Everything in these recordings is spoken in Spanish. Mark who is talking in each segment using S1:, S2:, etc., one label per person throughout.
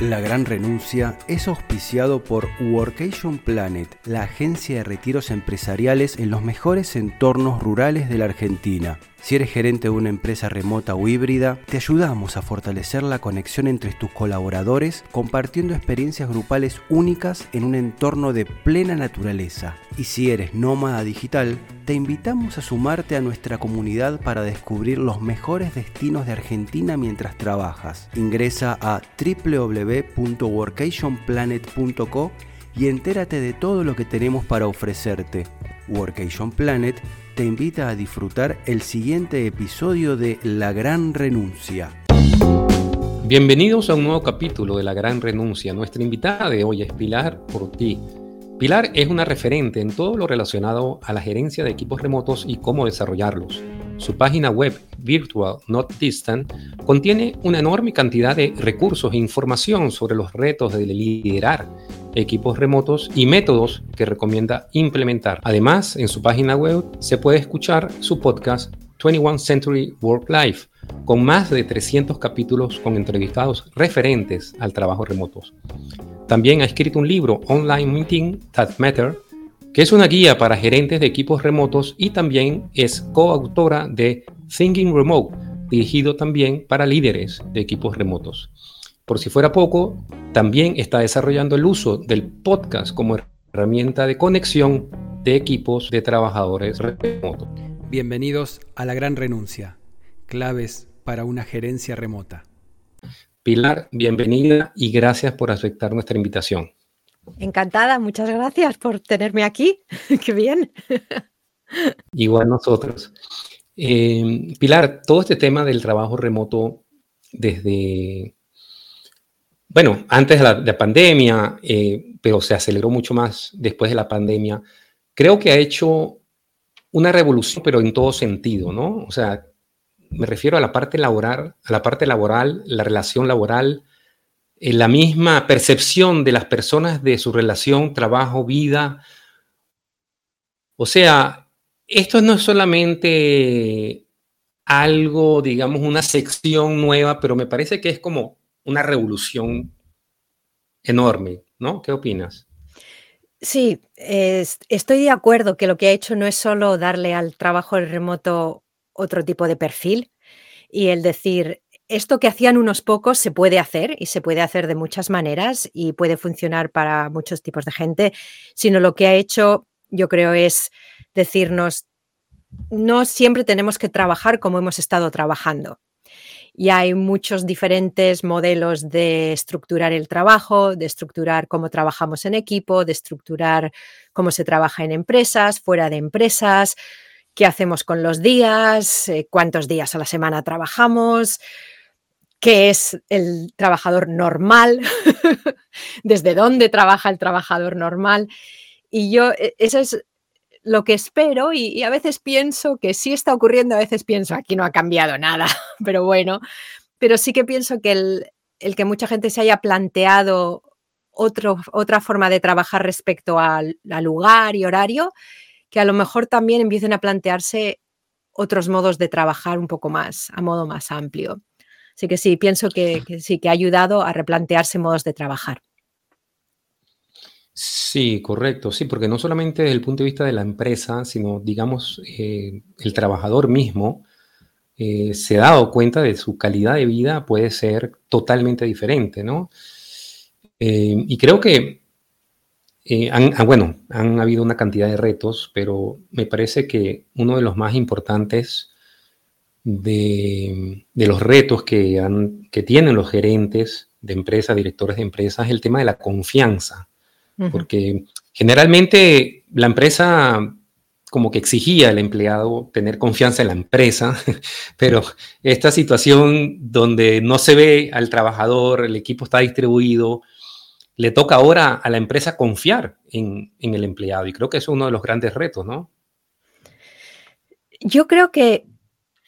S1: La Gran Renuncia es auspiciado por Workation Planet, la agencia de retiros empresariales en los mejores entornos rurales de la Argentina. Si eres gerente de una empresa remota o híbrida, te ayudamos a fortalecer la conexión entre tus colaboradores compartiendo experiencias grupales únicas en un entorno de plena naturaleza. Y si eres nómada digital, te invitamos a sumarte a nuestra comunidad para descubrir los mejores destinos de Argentina mientras trabajas. Ingresa a www.workationplanet.co y entérate de todo lo que tenemos para ofrecerte. Workation Planet te invita a disfrutar el siguiente episodio de La Gran Renuncia.
S2: Bienvenidos a un nuevo capítulo de La Gran Renuncia. Nuestra invitada de hoy es Pilar Ortiz. Pilar es una referente en todo lo relacionado a la gerencia de equipos remotos y cómo desarrollarlos. Su página web Virtual Not Distant contiene una enorme cantidad de recursos e información sobre los retos de liderar equipos remotos y métodos que recomienda implementar. Además, en su página web se puede escuchar su podcast 21 Century Work Life, con más de 300 capítulos con entrevistados referentes al trabajo remoto. También ha escrito un libro, Online Meeting That Matter, que es una guía para gerentes de equipos remotos y también es coautora de Thinking Remote, dirigido también para líderes de equipos remotos. Por si fuera poco, también está desarrollando el uso del podcast como herramienta de conexión de equipos de trabajadores remotos.
S1: Bienvenidos a La Gran Renuncia, claves para una gerencia remota.
S2: Pilar, bienvenida y gracias por aceptar nuestra invitación.
S3: Encantada, muchas gracias por tenerme aquí. Qué bien.
S2: Igual nosotros. Eh, Pilar, todo este tema del trabajo remoto desde bueno, antes de la, pandemia, eh, pero se aceleró mucho más después de la pandemia, creo que ha hecho una revolución, pero en todo sentido, ¿no? O sea, me refiero a la parte laboral, a la parte laboral, la relación laboral, la misma percepción de las personas de su relación, trabajo, vida. O sea, esto no es solamente algo, digamos, una sección nueva, pero me parece que es como una revolución enorme, ¿no? ¿Qué opinas?
S3: Sí, estoy de acuerdo que lo que ha hecho no es solo darle al trabajo remoto otro tipo de perfil y el decir, esto que hacían unos pocos se puede hacer y se puede hacer de muchas maneras y puede funcionar para muchos tipos de gente, sino lo que ha hecho, yo creo, es decirnos, no siempre tenemos que trabajar como hemos estado trabajando y hay muchos diferentes modelos de estructurar el trabajo, de estructurar cómo trabajamos en equipo, de estructurar cómo se trabaja en empresas, fuera de empresas, qué hacemos con los días, eh, cuántos días a la semana trabajamos, qué es el trabajador normal, desde dónde trabaja el trabajador normal. Y yo, e, eso es lo que espero y, a veces pienso que sí está ocurriendo, a veces pienso aquí no ha cambiado nada, pero bueno, pero sí que pienso que el, que mucha gente se haya planteado otra forma de trabajar respecto al, lugar y horario, que a lo mejor también empiecen a plantearse otros modos de trabajar un poco más, a modo más amplio. Así que sí, pienso que sí, que ha ayudado a replantearse modos de trabajar.
S2: Sí, correcto, sí, porque no solamente desde el punto de vista de la empresa, sino, digamos, eh, el trabajador mismo eh, se ha dado cuenta de su calidad de vida puede ser totalmente diferente, ¿no? Eh, y creo que, han, ah, bueno, han habido una cantidad de retos, pero me parece que uno de los más importantes de, los retos que, que tienen los gerentes de empresas, directores de empresas, es el tema de la confianza. Porque generalmente la empresa como que exigía al empleado tener confianza en la empresa, pero esta situación donde no se ve al trabajador, el equipo está distribuido, le toca ahora a la empresa confiar en, el empleado. Y creo que es uno de los grandes retos, ¿no?
S3: Yo creo que,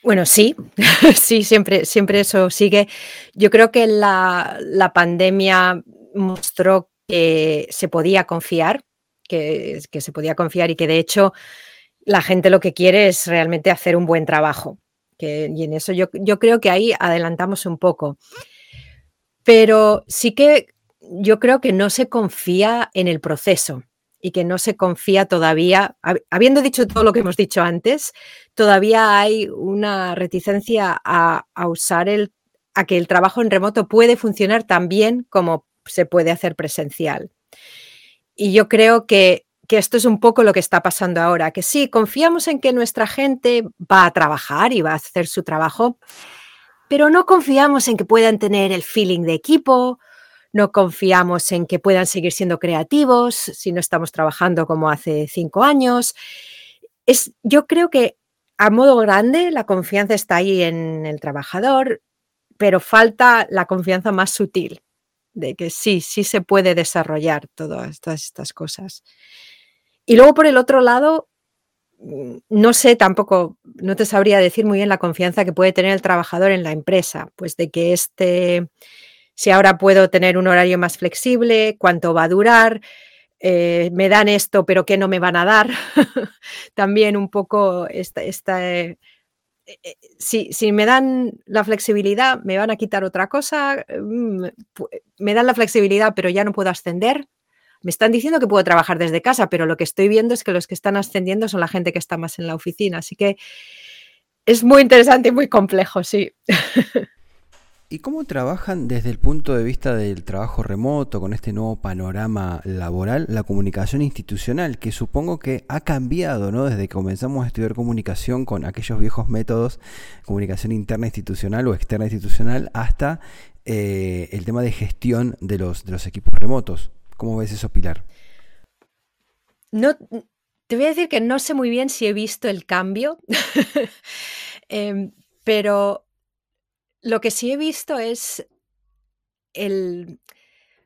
S3: bueno, sí, sí, siempre, siempre eso sigue. Yo creo que la, la pandemia mostró que se podía confiar, que, se podía confiar y que de hecho la gente lo que quiere es realmente hacer un buen trabajo. Que, y en eso yo, yo creo que ahí adelantamos un poco. Pero sí que yo creo que no se confía en el proceso y que no se confía todavía, habiendo dicho todo lo que hemos dicho antes, todavía hay una reticencia a, usar el, a que el trabajo en remoto puede funcionar tan bien como se puede hacer presencial. Y yo creo que, que esto es un poco lo que está pasando ahora, que sí, confiamos en que nuestra gente va a trabajar y va a hacer su trabajo, pero no confiamos en que puedan tener el feeling de equipo, no confiamos en que puedan seguir siendo creativos si no estamos trabajando como hace cinco años. Es, yo creo que a modo grande la confianza está ahí en el trabajador, pero falta la confianza más sutil de que sí, sí se puede desarrollar todas, estas cosas. Y luego por el otro lado, mm, no sé tampoco, no te sabría decir muy bien la confianza que puede tener el trabajador en la empresa, pues de que este si ahora puedo tener un horario más flexible, cuánto va a durar, eh, me dan esto, pero ¿qué no me van a dar? También un poco esta... Eh, eh, si, si, me dan la flexibilidad, me van a quitar otra cosa, mm, me dan la flexibilidad, pero ya no puedo ascender. Me están diciendo que puedo trabajar desde casa, pero lo que estoy viendo es que los que están ascendiendo son la gente que está más en la oficina. Así que es muy interesante y muy complejo, sí.
S1: ¿Y cómo trabajan desde el punto de vista del trabajo remoto, con este nuevo panorama laboral, la comunicación institucional, que supongo que ha cambiado, ¿no? Desde que comenzamos a estudiar comunicación con aquellos viejos métodos, comunicación interna institucional o externa institucional, hasta eh, el tema de gestión de los, de los equipos remotos. ¿Cómo ves eso, Pilar?
S3: No, te voy a decir que no sé muy bien si he visto el cambio, em, pero lo que sí he visto es el...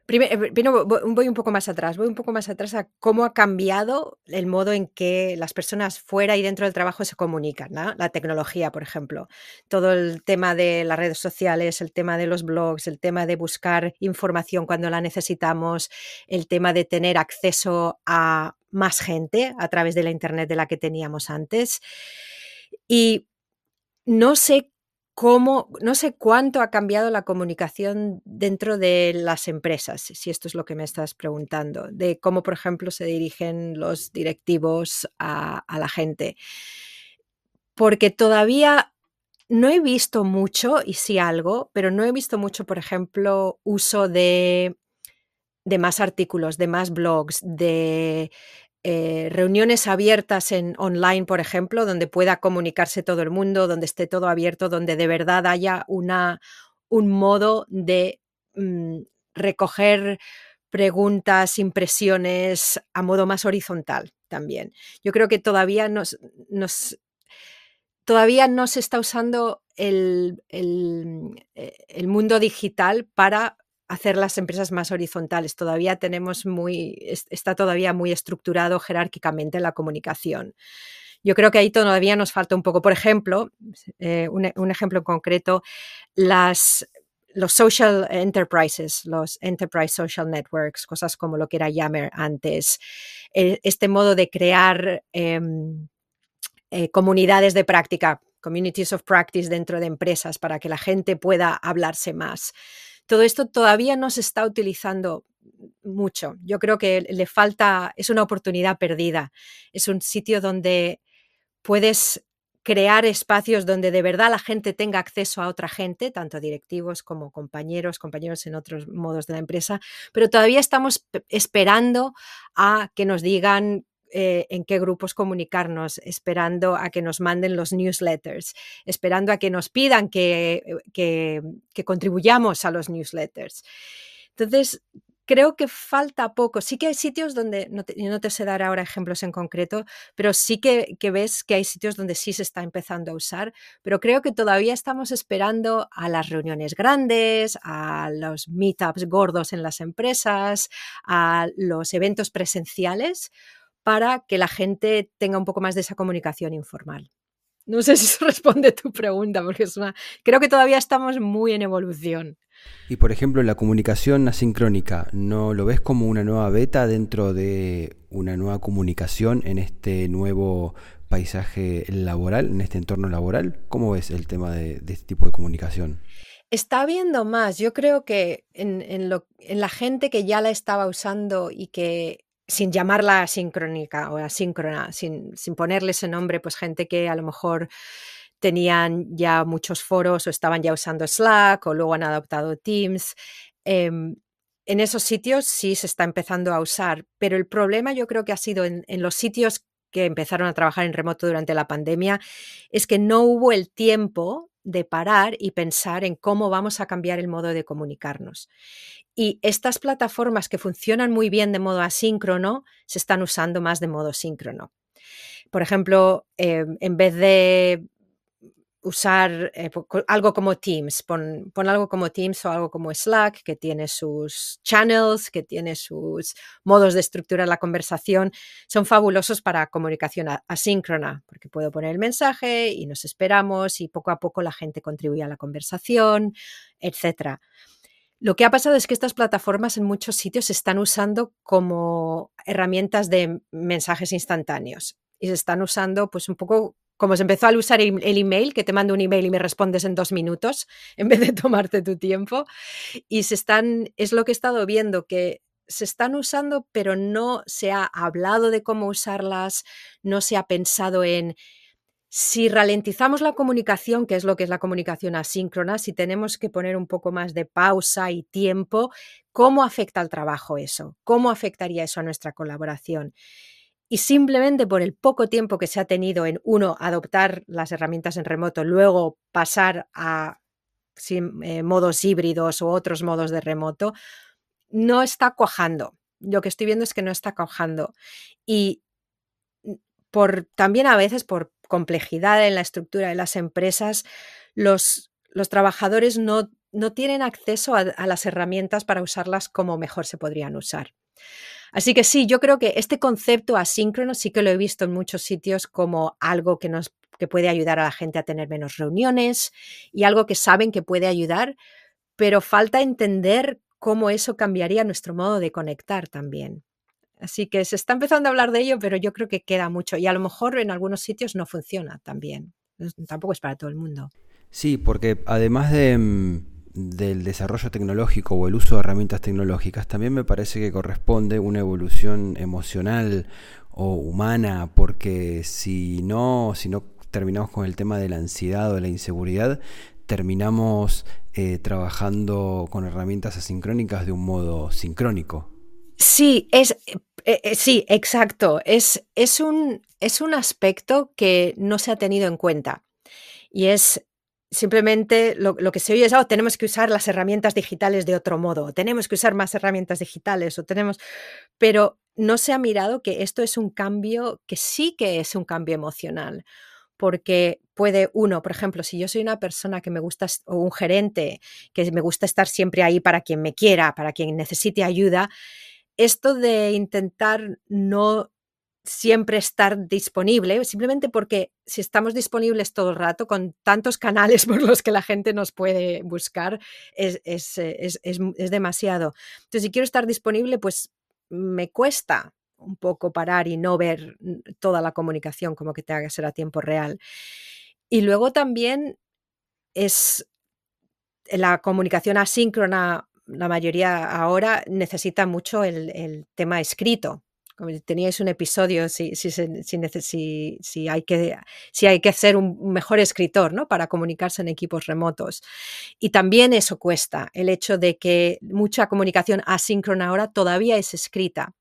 S3: Primero, voy un poco más atrás, voy un poco más atrás a cómo ha cambiado el modo en que las personas fuera y dentro del trabajo se comunican, la tecnología, por ejemplo, todo el tema de las redes sociales, el tema de los blogs, el tema de buscar información cuando la necesitamos, el tema de tener acceso a más gente a través de la Internet de la que teníamos antes. Y no sé no sé cuánto ha cambiado la comunicación dentro de las empresas, si esto es lo que me estás preguntando, de cómo, por ejemplo, se dirigen los directivos a, la gente. Porque todavía no he visto mucho, y sí algo, pero no he visto mucho, por ejemplo, uso de, de más artículos, de más blogs, de eh, reuniones abiertas en online, por ejemplo, donde pueda comunicarse todo el mundo, donde esté todo abierto, donde de verdad haya una, un modo de mm, recoger preguntas, impresiones a modo más horizontal también. Yo creo que todavía nos, todavía no se está usando el, el, eh, el mundo digital para hacer las empresas más horizontales. Todavía tenemos muy, está todavía muy estructurado jerárquicamente la comunicación. Yo creo que ahí todavía nos falta un poco. Por ejemplo, eh, un, ejemplo concreto, las, los social enterprises, los enterprise social networks, cosas como lo que era Yammer antes, eh, este modo de crear em, eh, comunidades de práctica, communities of practice dentro de empresas para que la gente pueda hablarse más todo esto todavía no se está utilizando mucho. Yo creo que le falta, es una oportunidad perdida. Es un sitio donde puedes crear espacios donde de verdad la gente tenga acceso a otra gente, tanto directivos como compañeros, compañeros en otros modos de la empresa, pero todavía estamos esperando a que nos digan eh, en qué grupos comunicarnos, esperando a que nos manden los newsletters, esperando a que nos pidan que, eh, que, contribuyamos a los newsletters. Entonces, creo que falta poco. Sí que hay sitios donde, no te, no te sé dar ahora ejemplos en concreto, pero sí que, que, ves que hay sitios donde sí se está empezando a usar, pero creo que todavía estamos esperando a las reuniones grandes, a los meetups gordos en las empresas, a los eventos presenciales, para que la gente tenga un poco más de esa comunicación informal. No sé si eso responde tu pregunta, porque es una... creo que todavía estamos muy en evolución.
S1: Y por ejemplo, la comunicación asincrónica, ¿no lo ves como una nueva beta dentro de una nueva comunicación en este nuevo paisaje laboral, en este entorno laboral? ¿Cómo ves el tema de, de este tipo de comunicación?
S3: Está habiendo más. Yo creo que en, la gente que ya la estaba usando y que sin llamarla asincrónica o asíncrona, sin, sin ponerle ese nombre, pues gente que a lo mejor tenían ya muchos foros o estaban ya usando Slack o luego han adoptado Teams. Em, en esos sitios sí se está empezando a usar, pero el problema yo creo que ha sido en, los sitios que empezaron a trabajar en remoto durante la pandemia, es que no hubo el tiempo de parar y pensar en cómo vamos a cambiar el modo de comunicarnos. Y estas plataformas que funcionan muy bien de modo asíncrono se están usando más de modo síncrono. Por ejemplo, em, en vez de usar eh, algo como Teams, pon, algo como Teams o algo como Slack, que tiene sus channels, que tiene sus modos de estructurar la conversación, son fabulosos para comunicación asíncrona, porque puedo poner el mensaje y nos esperamos y poco a poco la gente contribuye a la conversación, etc. Lo que ha pasado es que estas plataformas en muchos sitios se están usando como herramientas de mensajes instantáneos y se están usando pues un poco como se empezó a usar el email, que te mando un email y me respondes en dos minutos, en vez de tomarte tu tiempo. Y se están, es lo que he estado viendo, que se están usando, pero no se ha hablado de cómo usarlas, no se ha pensado en si ralentizamos la comunicación, que es lo que es la comunicación asíncrona, si tenemos que poner un poco más de pausa y tiempo, ¿cómo afecta al trabajo eso? ¿Cómo afectaría eso a nuestra colaboración? Y simplemente por el poco tiempo que se ha tenido en uno adoptar las herramientas en remoto, luego pasar a eh, modos híbridos u otros modos de remoto, no está cuajando. Lo que estoy viendo es que no está cuajando. Y por, también a veces por complejidad en la estructura de las empresas, los, trabajadores no tienen acceso a las herramientas para usarlas como mejor se podrían usar. Así que sí, yo creo que este concepto asíncrono sí que lo he visto en muchos sitios como algo que nos que puede ayudar a la gente a tener menos reuniones y algo que saben que puede ayudar, pero falta entender cómo eso cambiaría nuestro modo de conectar también. Así que se está empezando a hablar de ello, pero yo creo que queda mucho y a lo mejor en algunos sitios no funciona también. Tampoco es para todo el mundo.
S1: Sí, porque además de mm, del desarrollo tecnológico o el uso de herramientas tecnológicas, también me parece que corresponde una evolución emocional o humana, porque si no, si no terminamos con el tema de la ansiedad o de la inseguridad, terminamos eh, trabajando con herramientas asincrónicas de un modo sincrónico.
S3: Sí, es eh, eh, sí, exacto. Es, es, un, es un aspecto que no se ha tenido en cuenta. Y es simplemente lo, que se oye es, oh, tenemos que usar las herramientas digitales de otro modo, tenemos que usar más herramientas digitales o tenemos, pero no se ha mirado que esto es un cambio que sí que es un cambio emocional, porque puede uno, por ejemplo, si yo soy una persona que me gusta o un gerente que me gusta estar siempre ahí para quien me quiera, para quien necesite ayuda, esto de intentar no siempre estar disponible, simplemente porque si estamos disponibles todo el rato, con tantos canales por los que la gente nos puede buscar, es, es, es, es demasiado. Entonces, si quiero estar disponible, pues me cuesta un poco parar y no ver toda la comunicación como que te haga ser a tiempo real. Y luego también es la comunicación asíncrona, la mayoría ahora necesita mucho el, el tema escrito teníais un episodio si, si, si, hay que, si hay que ser un mejor escritor ¿no? para comunicarse en equipos remotos. Y también eso cuesta, el hecho de que mucha comunicación asíncrona ahora todavía es escrita.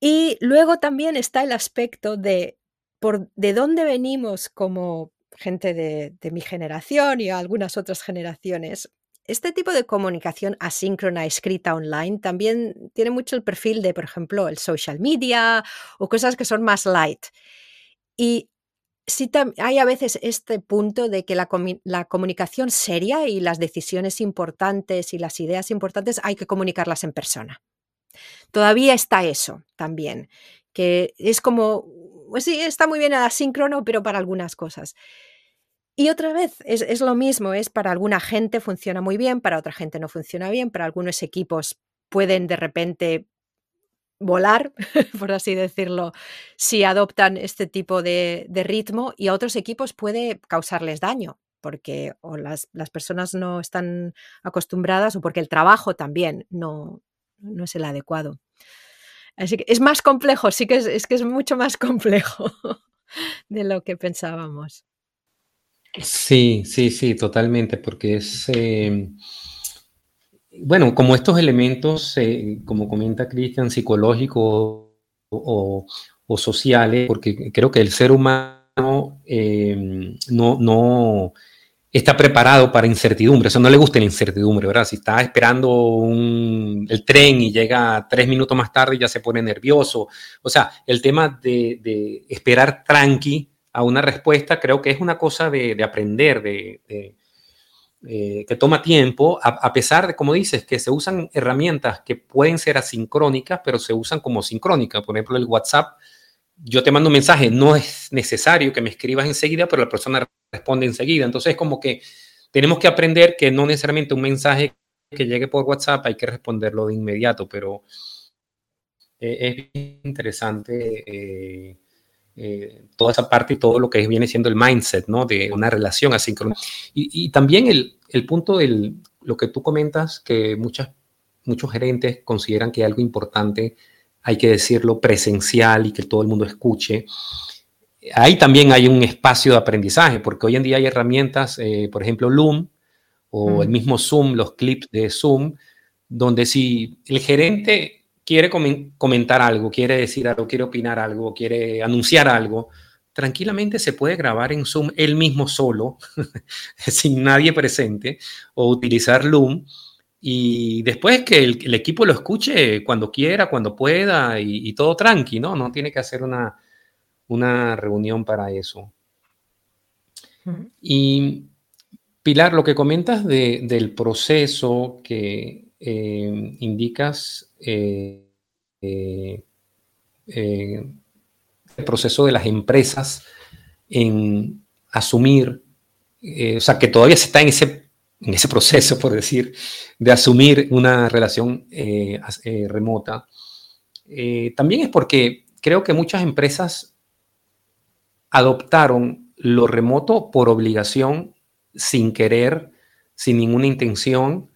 S3: Y luego también está el aspecto de por, de dónde venimos como gente de mi generación y algunas otras generaciones este tipo de comunicación asíncrona escrita online también tiene mucho el perfil de, por ejemplo, el social media o cosas que son más light. Y sí hay a veces este punto de que la, comunicación seria y las decisiones importantes y las ideas importantes hay que comunicarlas en persona. Todavía está eso también, que es como, pues sí, está muy bien el asíncrono, pero para algunas cosas. Y otra vez, es, lo mismo, es para alguna gente funciona muy bien, para otra gente no funciona bien, para algunos equipos pueden de repente volar, por así decirlo, si adoptan este tipo de, ritmo y a otros equipos puede causarles daño porque o las, personas no están acostumbradas o porque el trabajo también no, no es el adecuado. Así que es más complejo, sí que es, que es mucho más complejo de lo que pensábamos.
S2: Sí, sí, sí, totalmente, porque es, eh, bueno, como estos elementos, eh, como comenta Cristian, psicológicos o, sociales, porque creo que el ser humano eh, no, no, está preparado para incertidumbre, eso no le gusta la incertidumbre, ¿verdad? Si está esperando el tren y llega tres minutos más tarde ya se pone nervioso, o sea, el tema de, esperar tranqui a una respuesta creo que es una cosa de, aprender, de, eh, que toma tiempo, a, pesar de, como dices, que se usan herramientas que pueden ser asincrónicas, pero se usan como sincrónicas. Por ejemplo, el WhatsApp, yo te mando un mensaje, no es necesario que me escribas enseguida, pero la persona responde enseguida. Entonces, como que tenemos que aprender que no necesariamente un mensaje que llegue por WhatsApp hay que responderlo de inmediato, pero eh, es interesante. Eh, eh, toda esa parte y todo lo que viene siendo el mindset, ¿no? De una relación asíncrona. Y, y también el, el, punto de lo que tú comentas, que muchas, muchos gerentes consideran que algo importante hay que decirlo presencial y que todo el mundo escuche. Ahí también hay un espacio de aprendizaje, porque hoy en día hay herramientas, eh, por ejemplo, Loom o el mismo Zoom, los clips de Zoom, donde si el gerente quiere comentar algo, quiere decir algo, quiere opinar algo, quiere anunciar algo, tranquilamente se puede grabar en Zoom él mismo solo, sin nadie presente, o utilizar Loom. Y después que el, equipo lo escuche cuando quiera, cuando pueda y, todo tranqui, ¿no? No tiene que hacer una, una reunión para eso. Y Pilar, lo que comentas del proceso que eh, indicas eh, eh, el proceso de las empresas en asumir, o sea, que todavía se está en ese, en ese proceso, por decir, de asumir una relación remota, también es porque creo que muchas empresas adoptaron lo remoto por obligación, sin querer, sin ninguna intención,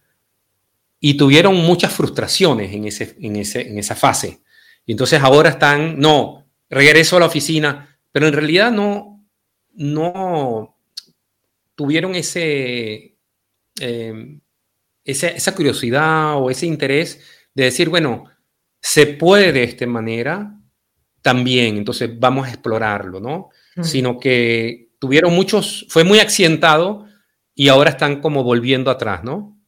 S2: y tuvieron muchas frustraciones en, ese, en, ese, en esa fase. Y entonces ahora están, no, regreso a la oficina, pero en realidad no, no tuvieron ese, em, esa, curiosidad o ese interés de decir, bueno, se puede de esta manera también, entonces vamos a explorarlo, ¿no? Sino que tuvieron muchos, fue muy accidentado y ahora están como volviendo atrás, ¿no?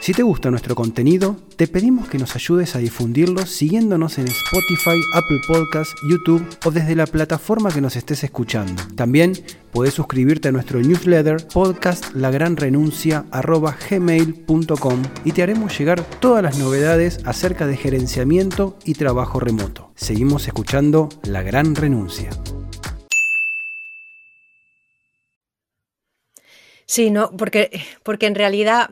S1: Si te gusta nuestro contenido, te pedimos que nos ayudes a difundirlo siguiéndonos en Spotify, Apple Podcasts, YouTube o desde la plataforma que nos estés escuchando. También puedes suscribirte a nuestro newsletter podcastlagranrenuncia.gmail.com y te haremos llegar todas las novedades acerca de gerenciamiento y trabajo remoto. Seguimos escuchando La Gran Renuncia.
S3: Sí, no, porque, porque en realidad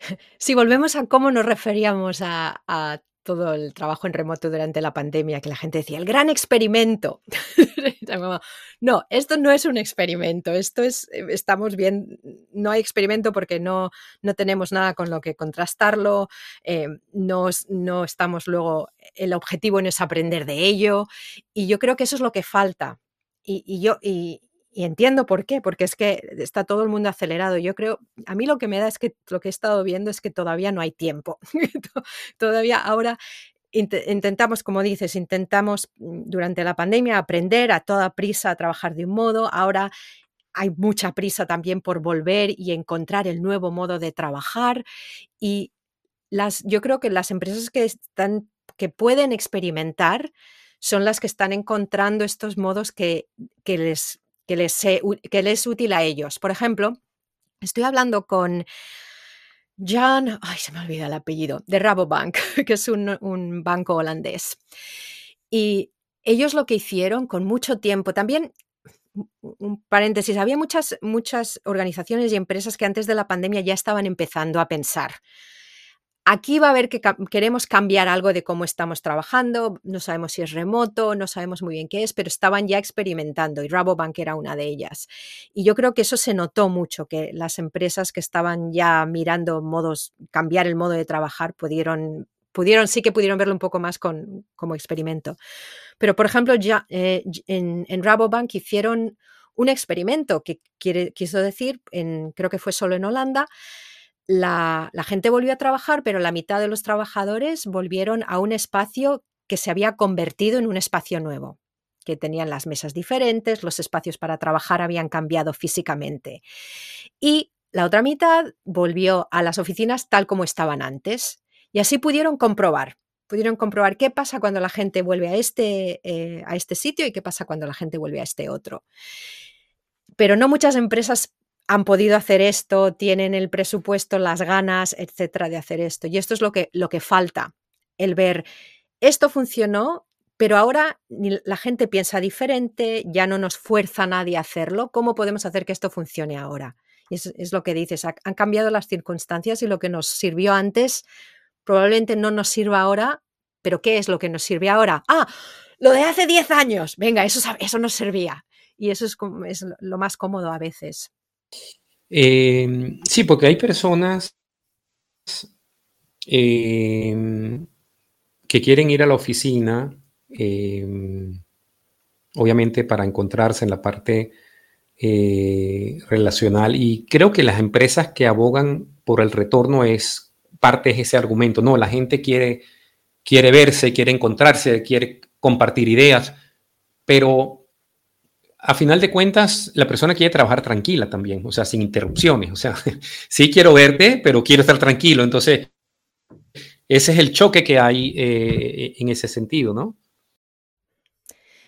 S3: si volvemos a cómo nos referíamos a, todo el trabajo en remoto durante la pandemia, que la gente decía, el gran experimento. no, esto no es un experimento, esto es, eh, estamos bien, no hay experimento porque no, no tenemos nada con lo que contrastarlo, eh, no, no estamos luego, el objetivo no es aprender de ello, y yo creo que eso es lo que falta. Y, yo, y, y entiendo por qué, porque es que está todo el mundo acelerado. Yo creo, a mí lo que me da es que lo que he estado viendo es que todavía no hay tiempo. todavía ahora intentamos, como dices, intentamos mm, durante la pandemia aprender a toda prisa a trabajar de un modo. Ahora hay mucha prisa también por volver y encontrar el nuevo modo de trabajar. Y las, yo creo que las empresas que están, que pueden experimentar, son las que están encontrando estos modos que, que les que les, que les es útil a ellos. Por ejemplo, estoy hablando con Jan, ay, se me olvida el apellido, de Rabobank, que es un, banco holandés. Y ellos lo que hicieron con mucho tiempo, también un paréntesis, había muchas, muchas organizaciones y empresas que antes de la pandemia ya estaban empezando a pensar Aquí va a haber que queremos cambiar algo de cómo estamos trabajando, no sabemos si es remoto, no sabemos muy bien qué es, pero estaban ya experimentando y Rabobank era una de ellas. Y yo creo que eso se notó mucho, que las empresas que estaban ya mirando modos, cambiar el modo de trabajar, pudieron, pudieron sí que pudieron verlo un poco más con, como experimento. Pero, por ejemplo, ya eh, en, en Rabobank hicieron un experimento que quiere, quiso decir, en, creo que fue solo en Holanda, la, gente volvió a trabajar, pero la mitad de los trabajadores volvieron a un espacio que se había convertido en un espacio nuevo, que tenían las mesas diferentes, los espacios para trabajar habían cambiado físicamente. Y la otra mitad volvió a las oficinas tal como estaban antes. Y así pudieron comprobar, pudieron comprobar qué pasa cuando la gente vuelve a este, eh, a este sitio y qué pasa cuando la gente vuelve a este otro. Pero no muchas empresas han podido hacer esto, tienen el presupuesto, las ganas, etcétera, de hacer esto. Y esto es lo que, lo que falta, el ver, esto funcionó, pero ahora la gente piensa diferente, ya no nos fuerza nadie a hacerlo. ¿Cómo podemos hacer que esto funcione ahora? Y es, es lo que dices, han cambiado las circunstancias y lo que nos sirvió antes probablemente no nos sirva ahora, pero ¿qué es lo que nos sirve ahora? Ah, lo de hace 10 años, venga, eso, eso nos servía. Y eso es, es lo más cómodo a veces.
S2: Em, sí, porque hay personas em, que quieren ir a la oficina, em, obviamente para encontrarse en la parte eh, relacional y creo que las empresas que abogan por el retorno es parte de ese argumento. No, la gente quiere, quiere verse, quiere encontrarse, quiere compartir ideas, pero a final de cuentas, la persona quiere trabajar tranquila también, o sea, sin interrupciones. O sea, sí quiero verte, pero quiero estar tranquilo. Entonces, ese es el choque que hay eh, en ese sentido, ¿no?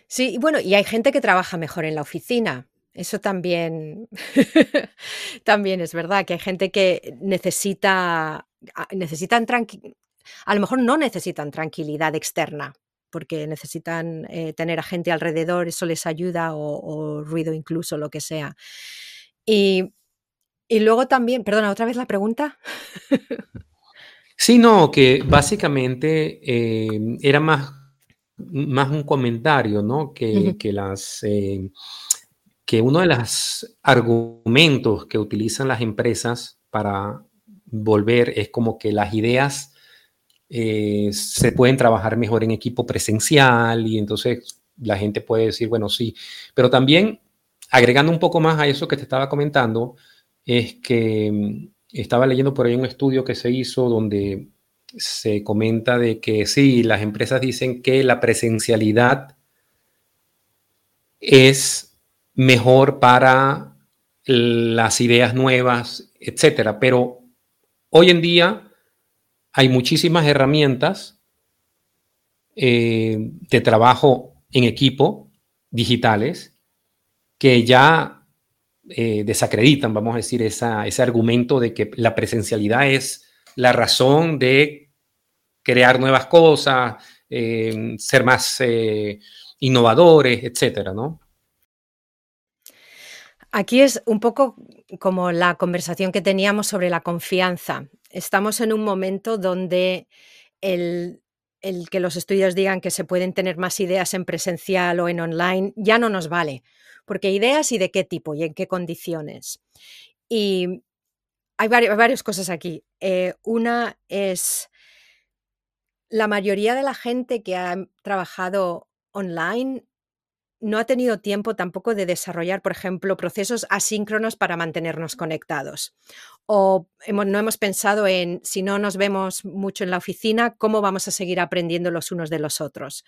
S3: Sí, bueno, y hay gente que trabaja mejor en la oficina. Eso también, también es verdad, que hay gente que necesita, necesitan a lo mejor no necesitan tranquilidad externa, porque necesitan eh, tener a gente alrededor, eso les ayuda, o, ruido incluso, lo que sea. Y, luego también, perdona, otra vez la pregunta.
S2: sí, no, que básicamente eh, era más, más un comentario, ¿no? Que, las... Eh, que uno de los argumentos que utilizan las empresas para volver es como que las ideas eh, se pueden trabajar mejor en equipo presencial y entonces la gente puede decir, bueno, sí, pero también agregando un poco más a eso que te estaba comentando, es que mm, estaba leyendo por ahí un estudio que se hizo donde se comenta de que sí, las empresas dicen que la presencialidad es mejor para las ideas nuevas, etcétera, pero hoy en día hay muchísimas herramientas eh, de trabajo en equipo digitales que ya eh, desacreditan, vamos a decir, ese argumento de que la presencialidad es la razón de crear nuevas cosas, eh, ser más innovadores, etcétera, ¿no?
S3: Aquí es un poco como la conversación que teníamos sobre la confianza. Estamos en un momento donde el, que los estudios digan que se pueden tener más ideas en presencial o en online ya no nos vale, porque ideas y de qué tipo y en qué condiciones. Y hay varias, cosas aquí. Eh, una es la mayoría de la gente que ha trabajado online no ha tenido tiempo tampoco de desarrollar, por ejemplo, procesos asíncronos para mantenernos conectados. O no hemos pensado en, si no nos vemos mucho en la oficina, cómo vamos a seguir aprendiendo los unos de los otros.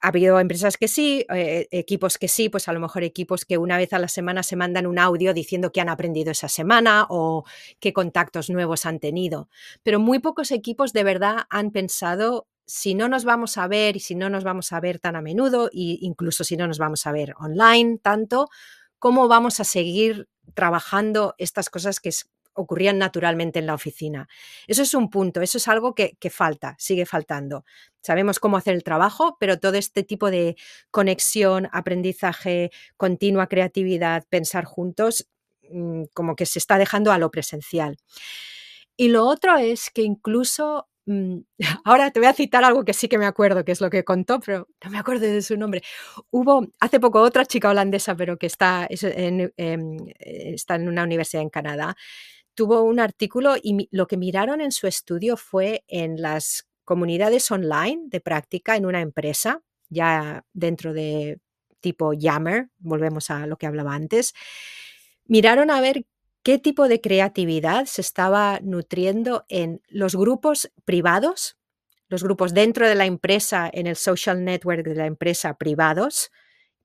S3: Ha habido empresas que sí, eh, equipos que sí, pues a lo mejor equipos que una vez a la semana se mandan un audio diciendo que han aprendido esa semana o qué contactos nuevos han tenido. Pero muy pocos equipos de verdad han pensado si no nos vamos a ver y si no nos vamos a ver tan a menudo, e incluso si no nos vamos a ver online tanto, ¿cómo vamos a seguir trabajando estas cosas que ocurrían naturalmente en la oficina? Eso es un punto, eso es algo que, que falta, sigue faltando. Sabemos cómo hacer el trabajo, pero todo este tipo de conexión, aprendizaje, continua creatividad, pensar juntos, mm, como que se está dejando a lo presencial. Y lo otro es que incluso ahora te voy a citar algo que sí que me acuerdo, que es lo que contó, pero no me acuerdo de su nombre. Hubo hace poco otra chica holandesa, pero que está en, em, está en una universidad en Canadá, tuvo un artículo y lo que miraron en su estudio fue en las comunidades online de práctica en una empresa, ya dentro de tipo Yammer, volvemos a lo que hablaba antes, miraron a ver qué tipo de creatividad se estaba nutriendo en los grupos privados, los grupos dentro de la empresa, en el social network de la empresa privados,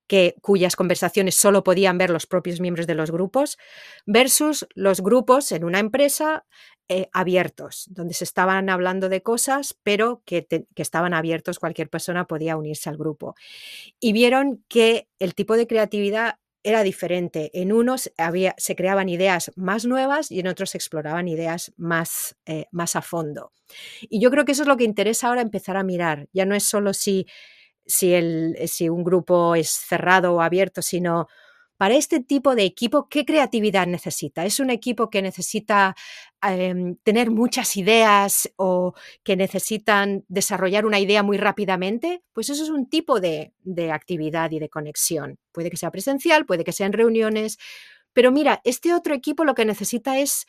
S3: que, cuyas conversaciones solo podían ver los propios miembros de los grupos, versus los grupos en una empresa eh, abiertos, donde se estaban hablando de cosas, pero que, que, estaban abiertos, cualquier persona podía unirse al grupo. Y vieron que el tipo de creatividad era diferente. En unos había, se creaban ideas más nuevas y en otros se exploraban ideas más, eh, más a fondo. Y yo creo que eso es lo que interesa ahora empezar a mirar. Ya no es solo si si, el, si un grupo es cerrado o abierto, sino para este tipo de equipo, ¿qué creatividad necesita? ¿Es un equipo que necesita em, tener muchas ideas o que necesitan desarrollar una idea muy rápidamente? Pues eso es un tipo de, de actividad y de conexión. Puede que sea presencial, puede que sea en reuniones, pero mira, este otro equipo lo que necesita es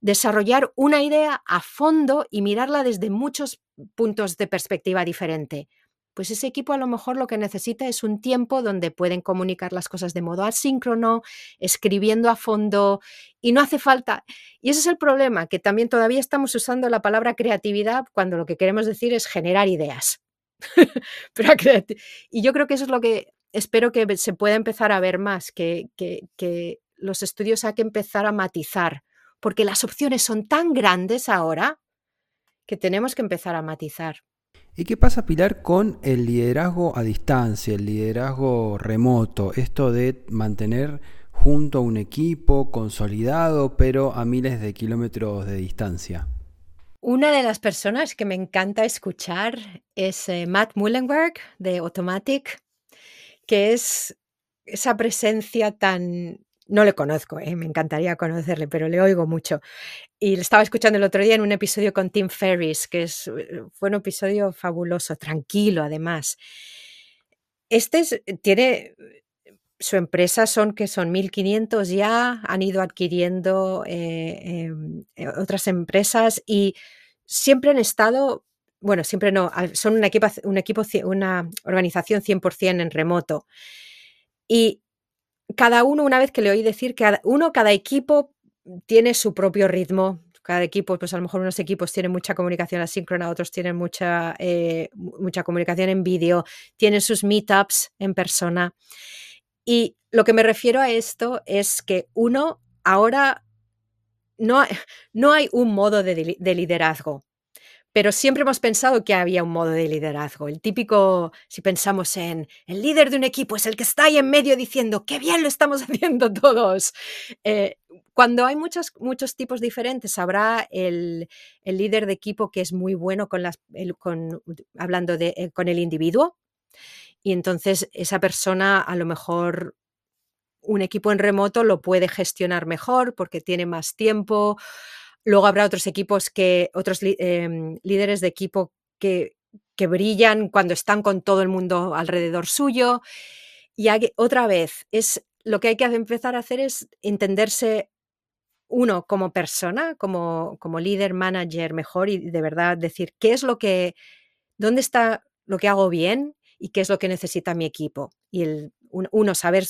S3: desarrollar una idea a fondo y mirarla desde muchos puntos de perspectiva diferente pues ese equipo a lo mejor lo que necesita es un tiempo donde pueden comunicar las cosas de modo asíncrono, escribiendo a fondo y no hace falta. Y ese es el problema, que también todavía estamos usando la palabra creatividad cuando lo que queremos decir es generar ideas. Y yo creo que eso es lo que espero que se pueda empezar a ver más, que los estudios hay que empezar a matizar, porque las opciones son tan grandes ahora que tenemos que empezar a matizar.
S1: ¿Y qué pasa, Pilar, con el liderazgo a distancia, el liderazgo remoto? Esto de mantener junto a un equipo consolidado, pero a miles de kilómetros de distancia.
S3: Una de las personas que me encanta escuchar es eh, Matt Mullenberg de Automatic, que es esa presencia tan no le conozco, ¿eh? me encantaría conocerle, pero le oigo mucho. Y le estaba escuchando el otro día en un episodio con Tim Ferris, que es, eh, fue un episodio fabuloso, tranquilo además. Este eh, tiene, su empresa son que son 1.500 ya, han ido adquiriendo em, otras empresas y siempre han estado, bueno, siempre no, son un equipo, un equipo una organización 100% en remoto. Y cada uno, una vez que le oí decir que uno, cada equipo tiene su propio ritmo. Cada equipo, pues a lo mejor unos equipos tienen mucha comunicación asíncrona, otros tienen mucha, eh, mucha comunicación en vídeo, tienen sus meetups en persona. Y lo que me refiero a esto es que uno ahora no, no hay un modo de liderazgo pero siempre hemos pensado que había un modo de liderazgo. El típico, si pensamos en el líder de un equipo, es el que está ahí en medio diciendo, qué bien lo estamos haciendo todos. Eh, cuando hay muchos, muchos tipos diferentes, habrá el, líder de equipo que es muy bueno con las, con, hablando de, eh, con el individuo. Y entonces esa persona a lo mejor un equipo en remoto lo puede gestionar mejor porque tiene más tiempo, Luego habrá otros equipos que, otros em, líderes de equipo que, que brillan cuando están con todo el mundo alrededor suyo. Y otra vez, es lo que hay que empezar a hacer es entenderse uno como persona, como, como líder, manager mejor y de verdad decir qué es lo que, dónde está lo que hago bien y qué es lo que necesita mi equipo. Y el, uno, saber,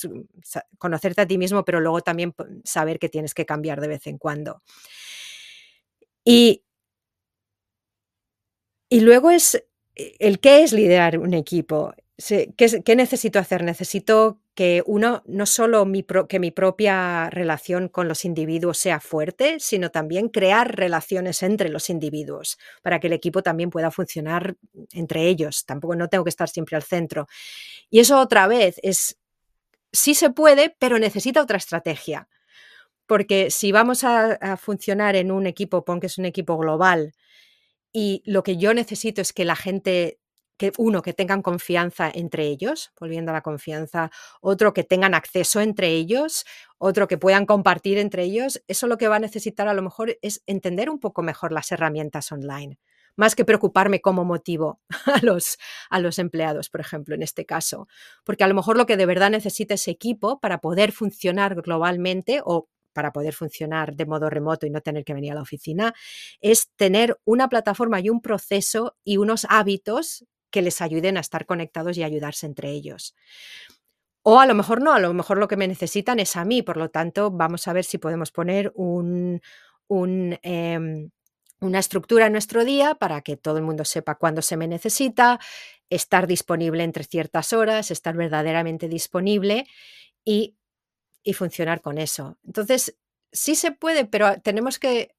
S3: conocerte a ti mismo, pero luego también saber que tienes que cambiar de vez en cuando. Y, y luego es el qué es liderar un equipo. ¿Qué, necesito hacer? Necesito que uno, no solo que mi propia relación con los individuos sea fuerte, sino también crear relaciones entre los individuos para que el equipo también pueda funcionar entre ellos. Tampoco no tengo que estar siempre al centro. Y eso otra vez es, sí se puede, pero necesita otra estrategia porque si vamos a, funcionar en un equipo, pon que es un equipo global, y lo que yo necesito es que la gente que uno, que tengan confianza entre ellos, volviendo a la confianza, otro, que tengan acceso entre ellos, otro, que puedan compartir entre ellos. Eso lo que va a necesitar a lo mejor es entender un poco mejor las herramientas online, más que preocuparme cómo motivo a los, a los empleados, por ejemplo, en este caso. Porque a lo mejor lo que de verdad necesita ese equipo para poder funcionar globalmente o para poder funcionar de modo remoto y no tener que venir a la oficina, es tener una plataforma y un proceso y unos hábitos que les ayuden a estar conectados y ayudarse entre ellos. O a lo mejor no, a lo mejor lo que me necesitan es a mí, por lo tanto vamos a ver si podemos poner em, una estructura en nuestro día para que todo el mundo sepa cuándo se me necesita, estar disponible entre ciertas horas, estar verdaderamente disponible y, y funcionar con eso. Entonces, sí se puede, pero tenemos que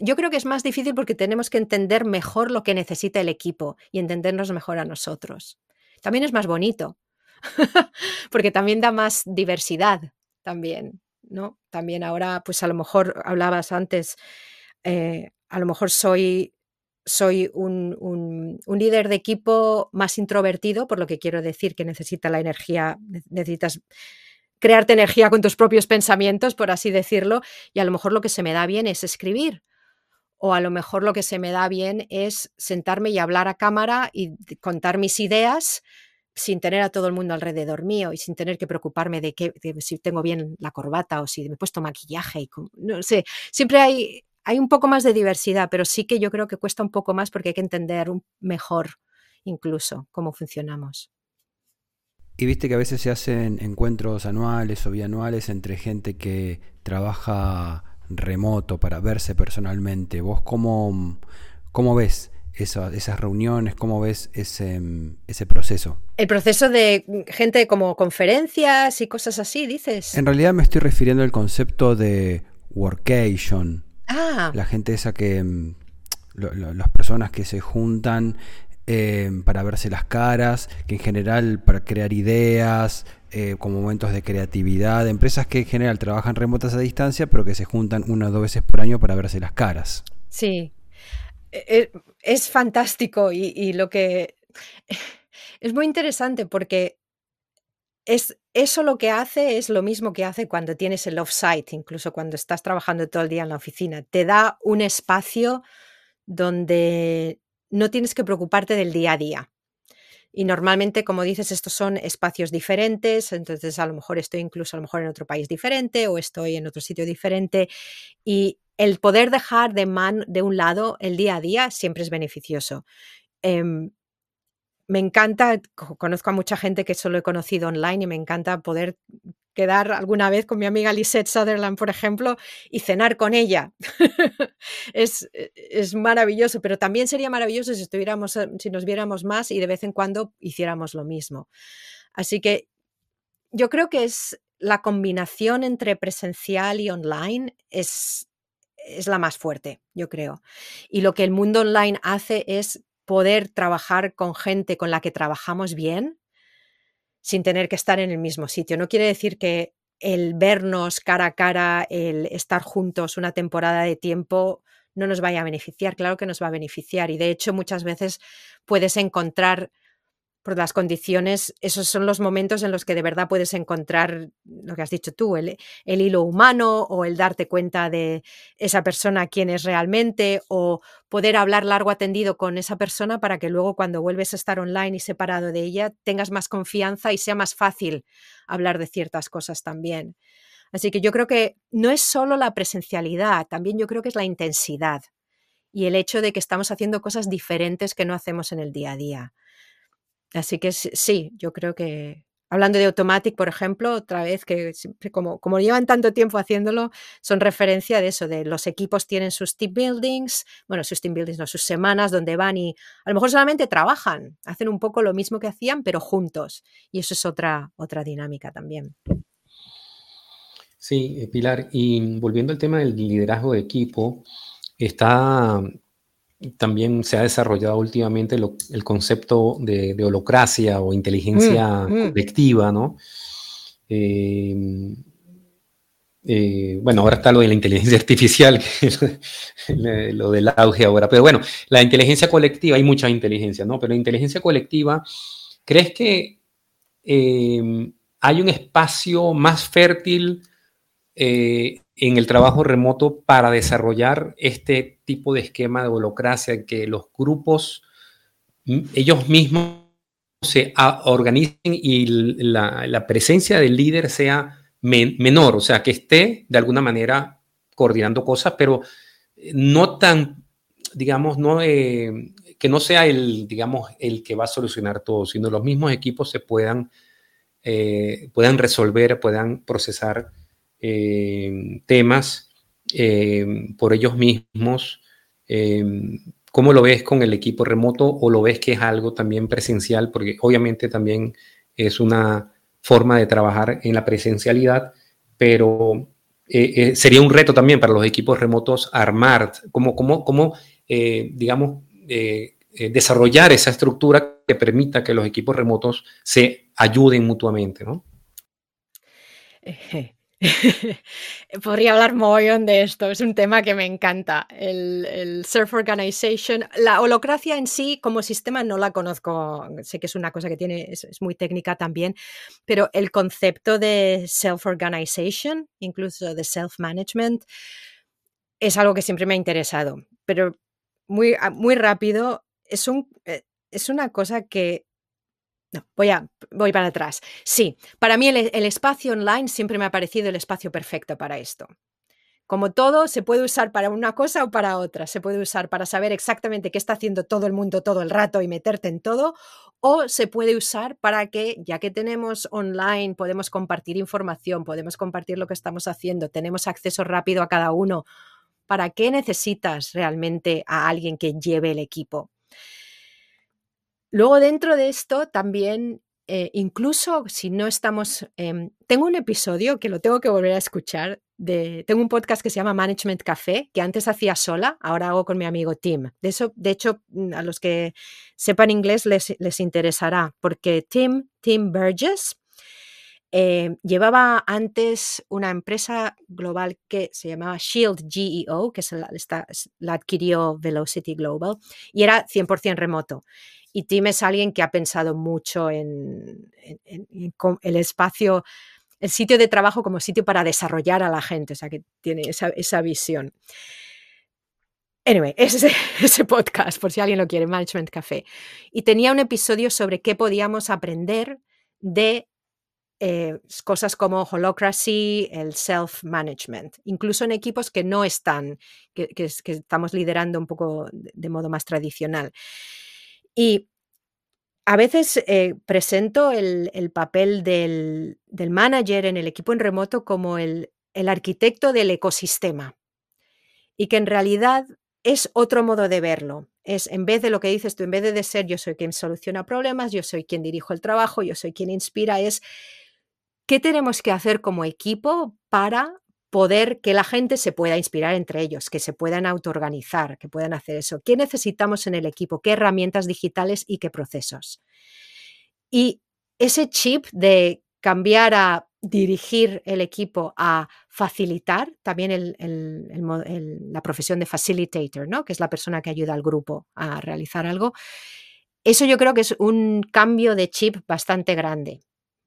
S3: yo creo que es más difícil porque tenemos que entender mejor lo que necesita el equipo y entendernos mejor a nosotros. También es más bonito, porque también da más diversidad también, ¿no? También ahora, pues a lo mejor hablabas antes, eh, a lo mejor soy, soy un, un, líder de equipo más introvertido, por lo que quiero decir que necesita la energía, necesitas crearte energía con tus propios pensamientos, por así decirlo, y a lo mejor lo que se me da bien es escribir. O a lo mejor lo que se me da bien es sentarme y hablar a cámara y contar mis ideas sin tener a todo el mundo alrededor mío y sin tener que preocuparme de, que, si tengo bien la corbata o si me he puesto maquillaje. Y, no sé, siempre hay, hay un poco más de diversidad, pero sí que yo creo que cuesta un poco más porque hay que entender mejor incluso cómo funcionamos.
S1: Y viste que a veces se hacen encuentros anuales o bianuales entre gente que trabaja remoto para verse personalmente. ¿Vos cómo, cómo ves esas reuniones? ¿Cómo ves ese, ese proceso?
S3: El proceso de gente como conferencias y cosas así, dices.
S1: En realidad me estoy refiriendo al concepto de workation.
S3: Ah.
S1: La gente esa que... Mm, las personas que se juntan eh, para verse las caras, que en general para crear ideas, eh, como momentos de creatividad, empresas que en general trabajan remotas a distancia, pero que se juntan una o dos veces por año para verse las caras.
S3: Sí, e, e, es, fantástico y, lo que es muy interesante porque es, eso lo que hace es lo mismo que hace cuando tienes el off-site, incluso cuando estás trabajando todo el día en la oficina. Te da un espacio donde no tienes que preocuparte del día a día. Y normalmente, como dices, estos son espacios diferentes, entonces a lo mejor estoy incluso a lo mejor en otro país diferente o estoy en otro sitio diferente. Y el poder dejar de, man, de un lado el día a día siempre es beneficioso. Em, me encanta, conozco a mucha gente que solo he conocido online y me encanta poder quedar alguna vez con mi amiga Lisette Sutherland, por ejemplo, y cenar con ella. es, es, maravilloso, pero también sería maravilloso si, estuviéramos, eh, si nos viéramos más y de vez en cuando hiciéramos lo mismo. Así que yo creo que es la combinación entre presencial y online es, es la más fuerte, yo creo. Y lo que el mundo online hace es poder trabajar con gente con la que trabajamos bien sin tener que estar en el mismo sitio. No quiere decir que el vernos cara a cara, el estar juntos una temporada de tiempo no nos vaya a beneficiar. Claro que nos va a beneficiar y de hecho muchas veces puedes encontrar por las condiciones, esos son los momentos en los que de verdad puedes encontrar lo que has dicho tú, el, hilo humano o el darte cuenta de esa persona quién es realmente o poder hablar largo atendido con esa persona para que luego cuando vuelves a estar online y separado de ella tengas más confianza y sea más fácil hablar de ciertas cosas también. Así que yo creo que no es solo la presencialidad, también yo creo que es la intensidad y el hecho de que estamos haciendo cosas diferentes que no hacemos en el día a día. Así que sí, yo creo que hablando de Automatic, por ejemplo, otra vez que como, como llevan tanto tiempo haciéndolo, son referencia de eso, de los equipos tienen sus team buildings, bueno, sus team buildings, no, sus semanas donde van y a lo mejor solamente trabajan, hacen un poco lo mismo que hacían, pero juntos. Y eso es otra, otra dinámica también.
S2: Sí, eh, Pilar, y volviendo al tema del liderazgo de equipo, está también se ha desarrollado últimamente el concepto de, holocracia o inteligencia mm, mm. colectiva, ¿no? Eh, eh, bueno, ahora está lo de la inteligencia artificial, lo del auge ahora, pero bueno, la inteligencia colectiva, hay mucha inteligencia, ¿no? Pero la inteligencia colectiva, ¿crees que eh, hay un espacio más fértil eh, en el trabajo remoto para desarrollar este tipo de esquema de holocracia, que los grupos, mm, ellos mismos se organicen y la presencia del líder sea menor, o sea, que esté de alguna manera coordinando cosas, pero no tan, digamos, no, eh, que no sea el, digamos, el que va a solucionar todo, sino los mismos equipos se puedan, eh, puedan resolver, puedan procesar temas por ellos mismos. ¿Cómo lo ves con el equipo remoto o lo ves que es algo también presencial? Porque obviamente también es una forma de trabajar en la presencialidad, pero eh, eh, sería un reto también para los equipos remotos armar, cómo, cómo, cómo eh, digamos, desarrollar esa estructura que permita que los equipos remotos se ayuden mutuamente, ¿no?
S3: Podría hablar mogollón de esto, es un tema que me encanta. El, Self-Organization, la holocracia en sí como sistema no la conozco, sé que es una cosa que tiene, es, muy técnica también, pero el concepto de Self-Organization, incluso de Self-Management, es algo que siempre me ha interesado, pero muy, muy rápido, es, un, eh, es una cosa que no, voy, a, voy para atrás. Sí, para mí el, espacio online siempre me ha parecido el espacio perfecto para esto. Como todo, se puede usar para una cosa o para otra. Se puede usar para saber exactamente qué está haciendo todo el mundo todo el rato y meterte en todo, o se puede usar para que, ya que tenemos online, podemos compartir información, podemos compartir lo que estamos haciendo, tenemos acceso rápido a cada uno. ¿Para qué necesitas realmente a alguien que lleve el equipo? Luego dentro de esto también, eh, incluso si no estamos, em, tengo un episodio que lo tengo que volver a escuchar, tengo un podcast que se llama Management Café, que antes hacía sola, ahora hago con mi amigo Tim. De, eso, de hecho, mm, a los que sepan inglés les, les interesará, porque Tim, Tim Burgess, eh, llevaba antes una empresa global que se llamaba Shield GEO, que se la, la adquirió Velocity Global, y era 100% remoto. Y Tim es alguien que ha pensado mucho en, el espacio, el sitio de trabajo como sitio para desarrollar a la gente, o sea, que tiene esa, visión. Anyway, ese, ese podcast, por si alguien lo quiere, Management Café. Y tenía un episodio sobre qué podíamos aprender de eh, cosas como holocracy, el self-management, incluso en equipos que no están, que, estamos liderando un poco de modo más tradicional. Y a veces eh, presento el, papel del, manager en el equipo en remoto como el, arquitecto del ecosistema y que en realidad es otro modo de verlo. Es en vez de lo que dices tú, en vez de ser yo soy quien soluciona problemas, yo soy quien dirijo el trabajo, yo soy quien inspira, es qué tenemos que hacer como equipo para poder que la gente se pueda inspirar entre ellos, que se puedan autoorganizar, que puedan hacer eso. ¿Qué necesitamos en el equipo? ¿Qué herramientas digitales y qué procesos? Y ese chip de cambiar a dirigir el equipo a facilitar también la profesión de facilitator, ¿no? que es la persona que ayuda al grupo a realizar algo. Eso yo creo que es un cambio de chip bastante grande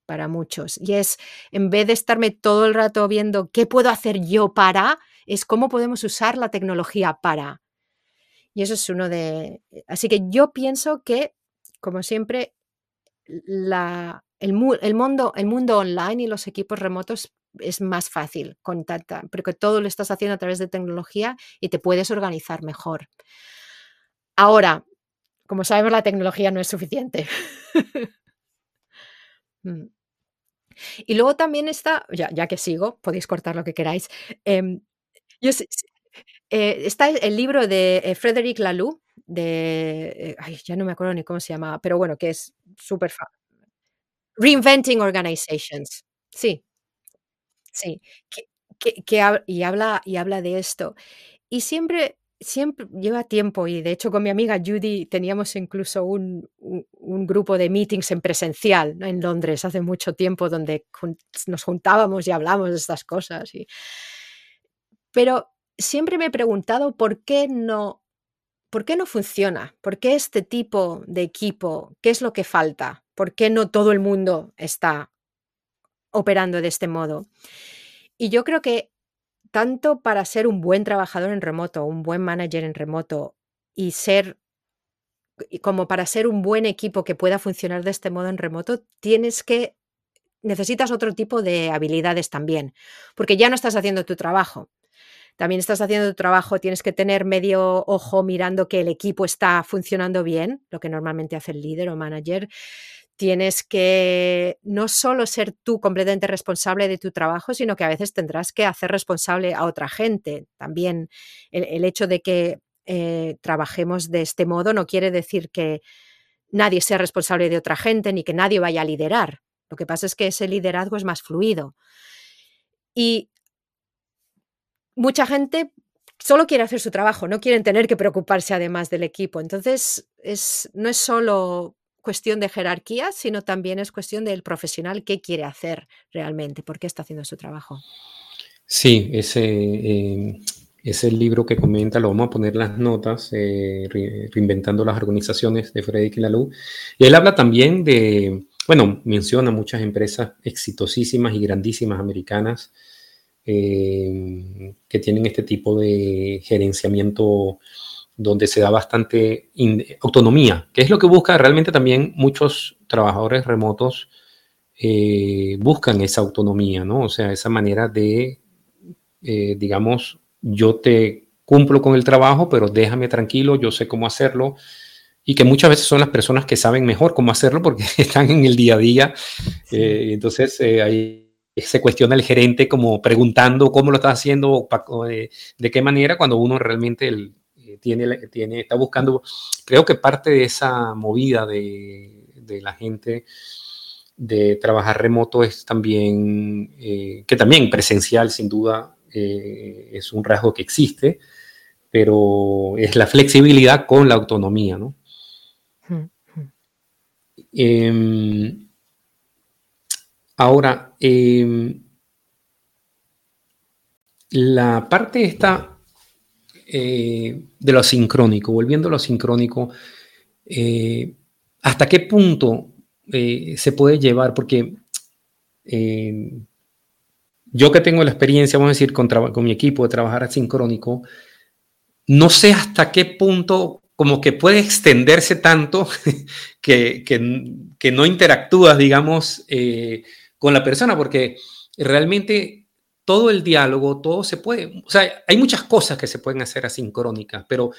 S3: para muchos. Y es, en vez de estarme todo el rato viendo qué puedo hacer yo para, es cómo podemos usar la tecnología para. Y eso es uno de... Así que yo pienso que, como siempre, la, el, mundo, el mundo online y los equipos remotos es más fácil con tanta, porque todo lo estás haciendo a través de tecnología y te puedes organizar mejor. Ahora, como sabemos, la tecnología no es suficiente. Mm. Y luego también está, ya, ya que sigo, podéis cortar lo que queráis. Em, yo eh, está el libro de eh, Frederic Laloux, de, eh, ay, ya no me acuerdo ni cómo se llama, pero bueno, que es súper Reinventing Organizations. Sí, sí. Que, que, y, habla, y habla de esto. Y siempre, siempre lleva tiempo, y de hecho con mi amiga Judy teníamos incluso un, un grupo de meetings en presencial en Londres hace mucho tiempo donde nos juntábamos y hablamos de estas cosas. Y... Pero siempre me he preguntado por qué no, por qué no funciona, por qué este tipo de equipo, qué es lo que falta, por qué no todo el mundo está operando de este modo. Y yo creo que tanto para ser un buen trabajador en remoto, un buen manager en remoto y ser como para ser un buen equipo que pueda funcionar de este modo en remoto, tienes que necesitas otro tipo de habilidades también, porque ya no estás haciendo tu trabajo. También estás haciendo tu trabajo, tienes que tener medio ojo mirando que el equipo está funcionando bien, lo que normalmente hace el líder o manager tienes que no solo ser tú completamente responsable de tu trabajo, sino que a veces tendrás que hacer responsable a otra gente. También el, hecho de que eh, trabajemos de este modo no quiere decir que nadie sea responsable de otra gente ni que nadie vaya a liderar. Lo que pasa es que ese liderazgo es más fluido. Y mucha gente solo quiere hacer su trabajo, no quieren tener que preocuparse además del equipo. Entonces, es, no es solo cuestión de jerarquía, sino también es cuestión del profesional qué quiere hacer realmente, por qué está haciendo su trabajo.
S2: Sí, ese eh, es el libro que comenta, lo vamos a poner las notas, eh, Reinventando las Organizaciones de Frederick Laloux. Y él habla también de, bueno, menciona muchas empresas exitosísimas y grandísimas americanas eh, que tienen este tipo de gerenciamiento donde se da bastante autonomía, que es lo que busca realmente también muchos trabajadores remotos eh, buscan esa autonomía, ¿no? O sea, esa manera de, eh, digamos, yo te cumplo con el trabajo, pero déjame tranquilo, yo sé cómo hacerlo. Y que muchas veces son las personas que saben mejor cómo hacerlo porque están en el día a día. Eh, entonces, ahí se cuestiona el gerente como preguntando cómo lo está haciendo, de qué manera, cuando uno realmente el, tiene, tiene, está buscando, creo que parte de esa movida de, la gente de trabajar remoto es también, eh, que también presencial sin duda eh, es un rasgo que existe, pero es la flexibilidad con la autonomía, ¿no? Em, ahora, em, la parte esta eh, de lo sincrónico, volviendo a lo sincrónico, eh, ¿hasta qué punto eh, se puede llevar? Porque yo que tengo la experiencia, vamos a decir, con, mi equipo de trabajar asincrónico, no sé hasta qué punto como que puede extenderse tanto que, que, no interactúas, digamos, con la persona, porque realmente todo el diálogo, todo se puede, o sea, hay muchas cosas que se pueden hacer asincrónicas, pero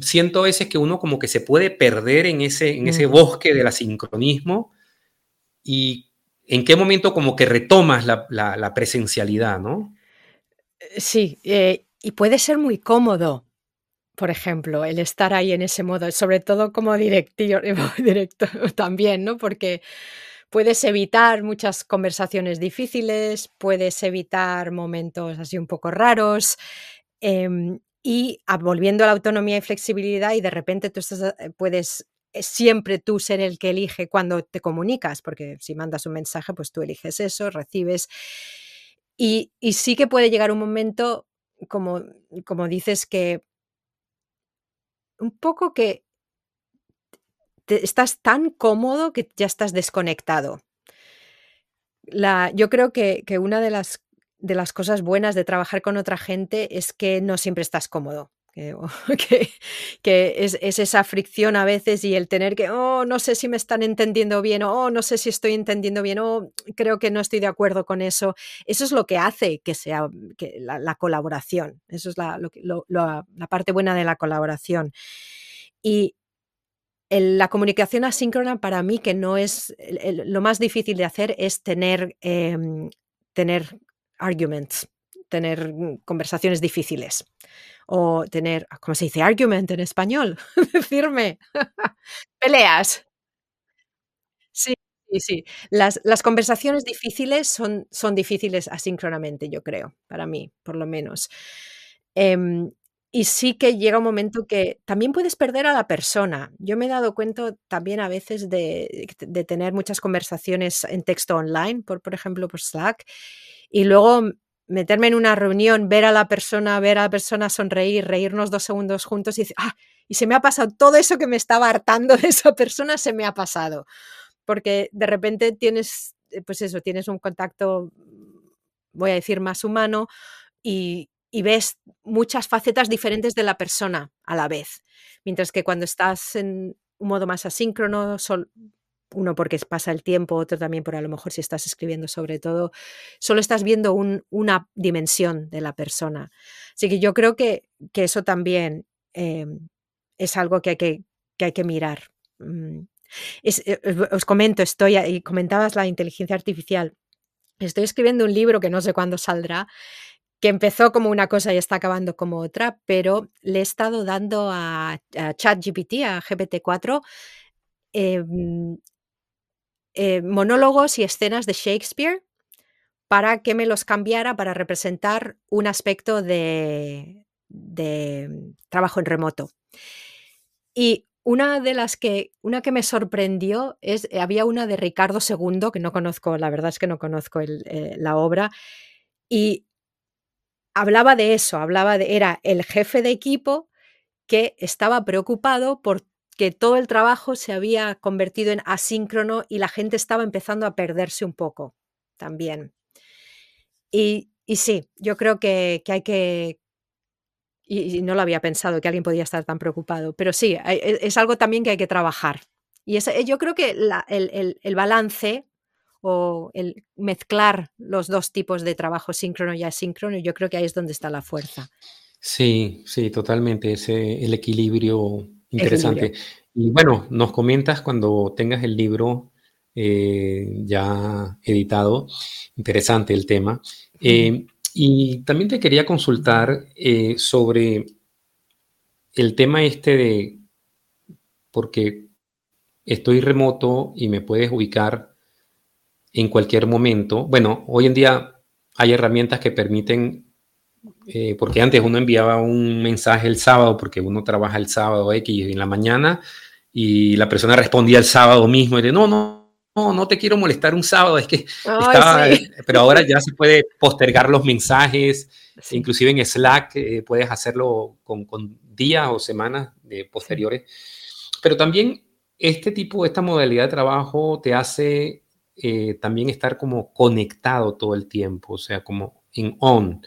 S2: siento a veces que uno como que se puede perder en ese, en ese bosque del asincronismo y en qué momento como que retomas la, presencialidad, ¿no?
S3: Eh, sí, eh, y puede ser muy cómodo, por ejemplo, el estar ahí en ese modo, sobre todo como directivo, director también, ¿no? Porque puedes evitar muchas conversaciones difíciles, puedes evitar momentos así un poco raros. Em, y volviendo a la autonomía y flexibilidad, y de repente tú eh, puedes eh, siempre tú ser el que elige cuando te comunicas, porque si mandas un mensaje, pues tú eliges eso, recibes. Y, y sí que puede llegar un momento, como, como dices, que un poco que estás tan cómodo que ya estás desconectado. La, yo creo que, una de las, de las cosas buenas de trabajar con otra gente es que no siempre estás cómodo. Que, que, es, esa fricción a veces y el tener que, oh, no sé si me están entendiendo bien, oh, no sé si estoy entendiendo bien, oh, creo que no estoy de acuerdo con eso. Eso es lo que hace que sea que la, colaboración. Eso es la, la parte buena de la colaboración. Y, la comunicación asíncrona para mí, que no es lo más difícil de hacer, es tener, em, tener arguments, tener conversaciones difíciles. O tener, ¿cómo se dice argument en español? Decirme, peleas. Sí, sí, sí. Las, las conversaciones difíciles son, son difíciles asíncronamente, yo creo, para mí, por lo menos. Em, y sí que llega un momento que también puedes perder a la persona. Yo me he dado cuenta también a veces de, tener muchas conversaciones en texto online, por, por ejemplo, por Slack, y luego meterme en una reunión, ver a la persona, ver a la persona sonreír, reírnos dos segundos juntos y decir, ah, y se me ha pasado todo eso que me estaba hartando de esa persona, se me ha pasado. Porque de repente tienes, eh, pues eso, tienes un contacto, voy a decir, más humano y, y ves muchas facetas diferentes de la persona a la vez. Mientras que cuando estás en un modo más asíncrono, uno porque pasa el tiempo, otro también por a lo mejor si estás escribiendo sobre todo, solo estás viendo una dimensión de la persona. Así que yo creo que, eso también em, es algo que hay que, hay que mirar. Mm, eh, os comento, estoy, y comentabas la inteligencia artificial. Estoy escribiendo un libro que no sé cuándo saldrá, que empezó como una cosa y está acabando como otra, pero le he estado dando a, ChatGPT, a GPT-4, em, eh, monólogos y escenas de Shakespeare para que me los cambiara para representar un aspecto de, trabajo en remoto. Y una de las que, una que me sorprendió es, había una de Ricardo II, que no conozco, la verdad es que no conozco eh, la obra, y hablaba de eso, hablaba de, era el jefe de equipo que estaba preocupado porque todo el trabajo se había convertido en asíncrono y la gente estaba empezando a perderse un poco también. Y, sí, yo creo que, hay que, y, no lo había pensado que alguien podía estar tan preocupado, pero sí, e, es, algo también que hay que trabajar. Y yo creo que el, el, balance o el mezclar los dos tipos de trabajo síncrono y asíncrono, yo creo que ahí es donde está la fuerza.
S2: Sí, sí, totalmente, ese, el equilibrio interesante. Y bueno, nos comentas cuando tengas el libro eh, ya editado, interesante el tema. Eh, y también te quería consultar eh, sobre el tema este de, porque estoy remoto y me puedes ubicar en cualquier momento. Bueno, hoy en día hay herramientas que permiten, eh, porque antes uno enviaba un mensaje el sábado, porque uno trabaja el sábado X en la mañana, y la persona respondía el sábado mismo y de no, no, no, no te quiero molestar un sábado, es que estaba, pero ahora ya se puede postergar los mensajes, inclusive en Slack eh, puedes hacerlo con, días o semanas de posteriores, pero también este tipo, esta modalidad de trabajo te hace eh, también estar como conectado todo el tiempo, o sea, como en on.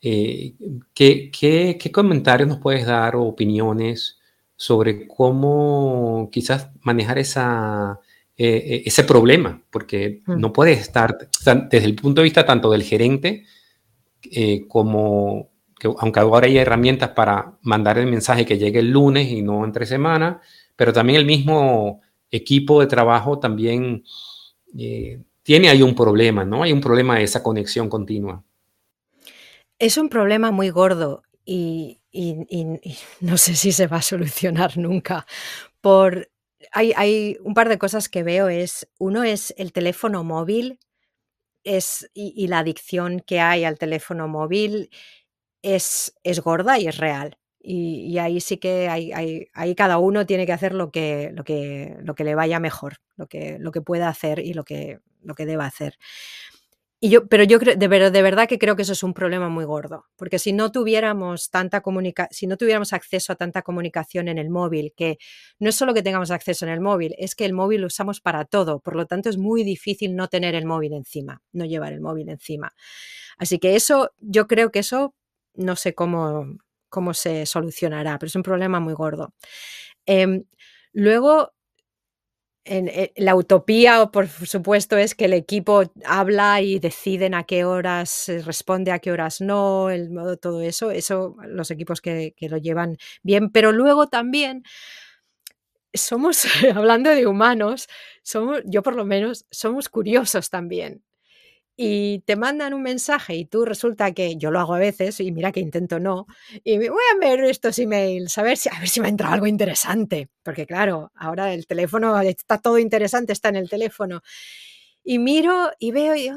S2: Eh, ¿qué, qué, comentarios nos puedes dar o opiniones sobre cómo quizás manejar esa, eh, ese problema? Porque mm. no puedes estar, desde el punto de vista tanto del gerente como, que, aunque ahora hay herramientas para mandar el mensaje que llegue el lunes y no entre semana, pero también el mismo equipo de trabajo también eh, tiene ahí un problema, ¿no? Hay un problema de esa conexión continua.
S3: Es un problema muy gordo y, no sé si se va a solucionar nunca. Por, hay, un par de cosas que veo. Es, uno es el teléfono móvil es, y, la adicción que hay al teléfono móvil es, es gorda y es real. Y, ahí sí que hay, ahí cada uno tiene que hacer lo que, lo que, lo que le vaya mejor, lo que, lo que pueda hacer y lo que, lo que deba hacer. Y yo, pero yo creo, de, verdad que creo que eso es un problema muy gordo, porque si no tuviéramos tanta comunica si no tuviéramos acceso a tanta comunicación en el móvil, que no es solo que tengamos acceso en el móvil, es que el móvil lo usamos para todo, por lo tanto es muy difícil no tener el móvil encima, no llevar el móvil encima. Así que eso, yo creo que eso, no sé cómo, cómo se solucionará, pero es un problema muy gordo. Em, luego, en, eh, la utopía, por supuesto, es que el equipo habla y deciden a qué horas responde, a qué horas no, el modo, todo eso, eso los equipos que, lo llevan bien, pero luego también somos, hablando de humanos, yo por lo menos, somos curiosos también y te mandan un mensaje y tú resulta que yo lo hago a veces y mira que intento no y voy a ver estos emails a ver si a ver si me entra algo interesante porque claro ahora el teléfono está todo interesante está en el teléfono y miro y veo y,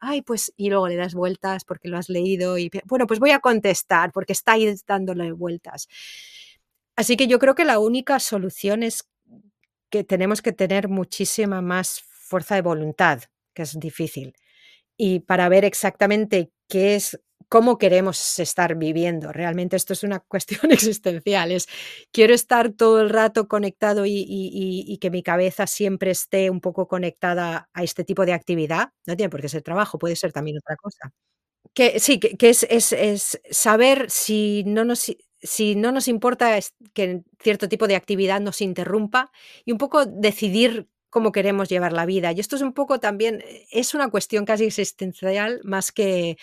S3: ay, pues, y luego le das vueltas porque lo has leído y, bueno, pues voy a contestar porque está dándole vueltas. Así que yo creo que la única solución es que tenemos que tener muchísima más fuerza de voluntad, que es difícil. Y para ver exactamente qué es cómo queremos estar viviendo. Realmente esto es una cuestión existencial. Es, quiero estar todo el rato conectado y, que mi cabeza siempre esté un poco conectada a este tipo de actividad. No tiene por qué ser trabajo, puede ser también otra cosa. Que sí, que, es, es, saber si no nos si no nos importa que cierto tipo de actividad nos interrumpa y un poco decidir cómo queremos llevar la vida. Y esto es un poco también, es una cuestión casi existencial más que,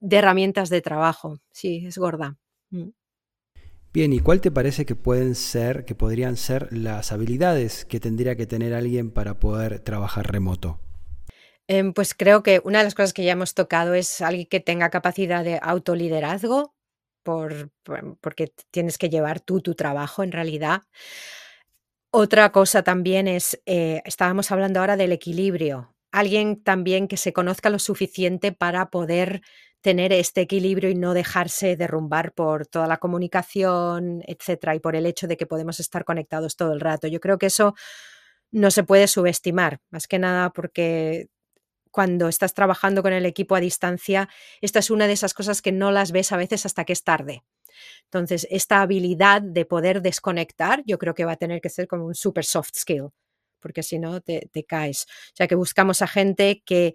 S3: de herramientas de trabajo. Sí, es gorda. Mm.
S1: Bien, ¿y cuál te parece que pueden ser, que podrían ser las habilidades que tendría que tener alguien para poder trabajar remoto?
S3: Em, pues creo que una de las cosas que ya hemos tocado es alguien que tenga capacidad de autoliderazgo, por, porque tienes que llevar tú tu trabajo en realidad. Otra cosa también es, eh, estábamos hablando ahora del equilibrio. Alguien también que se conozca lo suficiente para poder tener este equilibrio y no dejarse derrumbar por toda la comunicación, etcétera, y por el hecho de que podemos estar conectados todo el rato. Yo creo que eso no se puede subestimar, más que nada porque cuando estás trabajando con el equipo a distancia, esta es una de esas cosas que no las ves a veces hasta que es tarde. Entonces, esta habilidad de poder desconectar, yo creo que va a tener que ser como un super soft skill, porque si no, te, caes. O sea, que buscamos a gente que,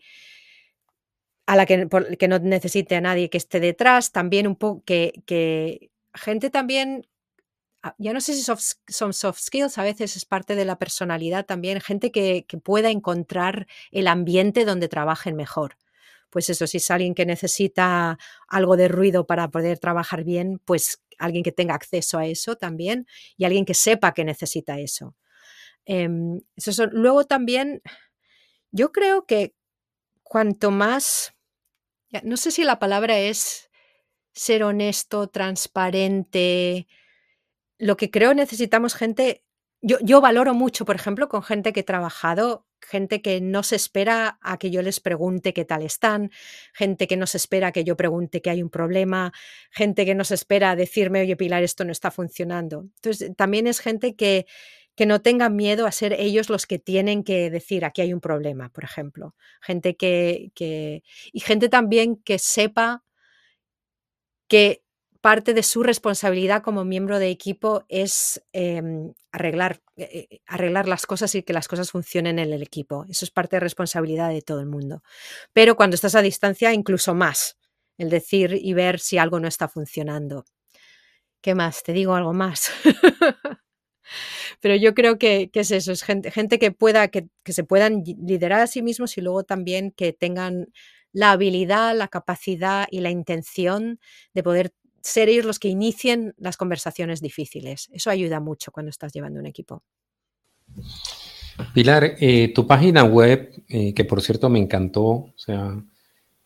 S3: a la que, no necesite a nadie que esté detrás, también un poco que, gente también, ah, ya no sé si son soft skills, a veces es parte de la personalidad también, gente que, que, pueda encontrar el ambiente donde trabajen mejor. Pues eso, si es alguien que necesita algo de ruido para poder trabajar bien, pues alguien que tenga acceso a eso también y alguien que sepa que necesita eso. Eh, eso luego también, yo creo que cuanto más no sé si la palabra es ser honesto, transparente. Lo que creo necesitamos gente, yo, yo valoro mucho, por ejemplo, con gente que he trabajado, gente que no se espera a que yo les pregunte qué tal están, gente que no se espera a que yo pregunte que hay un problema, gente que no se espera a decirme, oye Pilar, esto no está funcionando. Entonces, también es gente que, que no tengan miedo a ser ellos los que tienen que decir aquí hay un problema, por ejemplo. Gente que, y gente también que sepa que parte de su responsabilidad como miembro de equipo es em, arreglar, eh, eh, arreglar las cosas y que las cosas funcionen en el equipo. Eso es parte de responsabilidad de todo el mundo. Pero cuando estás a distancia, incluso más, el decir y ver si algo no está funcionando. ¿Qué más? Te digo algo más. Pero yo creo que, es eso, es gente, gente que pueda, que, se puedan liderar a sí mismos y luego también que tengan la habilidad, la capacidad y la intención de poder ser ellos los que inicien las conversaciones difíciles. Eso ayuda mucho cuando estás llevando un equipo.
S2: Pilar, eh, tu página web, eh, que por cierto me encantó, o sea,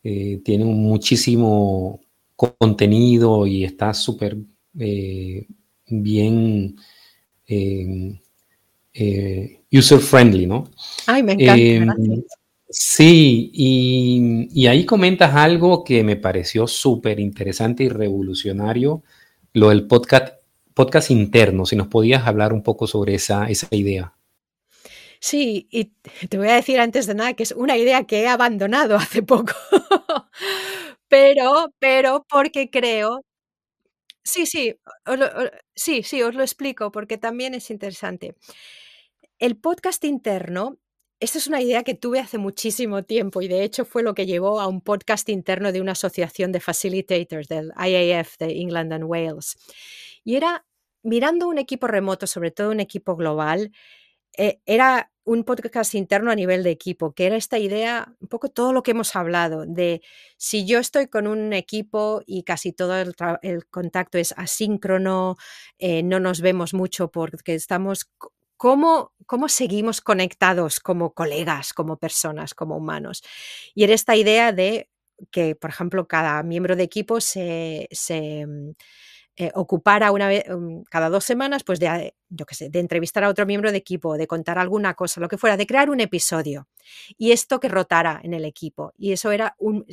S2: eh, tiene muchísimo contenido y está súper bien user friendly, ¿no?
S3: Ay, me encanta.
S2: Sí, y, ahí comentas algo que me pareció súper interesante y revolucionario, lo del podcast, podcast interno, si nos podías hablar un poco sobre esa, esa idea.
S3: Sí, y te voy a decir antes de nada que es una idea que he abandonado hace poco, pero, pero porque creo Sí, sí, sí, sí, os lo explico porque también es interesante. El podcast interno, esta es una idea que tuve hace muchísimo tiempo y de hecho fue lo que llevó a un podcast interno de una asociación de facilitators del IAF de England and Wales. Y era mirando un equipo remoto, sobre todo un equipo global, eh, era un podcast interno a nivel de equipo, que era esta idea, un poco todo lo que hemos hablado, de si yo estoy con un equipo y casi todo el, contacto es asíncrono, eh, no nos vemos mucho porque estamos, ¿cómo, ¿cómo seguimos conectados como colegas, como personas, como humanos? Y era esta idea de que, por ejemplo, cada miembro de equipo se, se eh, ocupara una vez, um, cada dos semanas, pues de, eh, de entrevistar a otro miembro de equipo, de contar alguna cosa, lo que fuera, de crear un episodio. Y esto que rotara en el equipo. Y eso era un,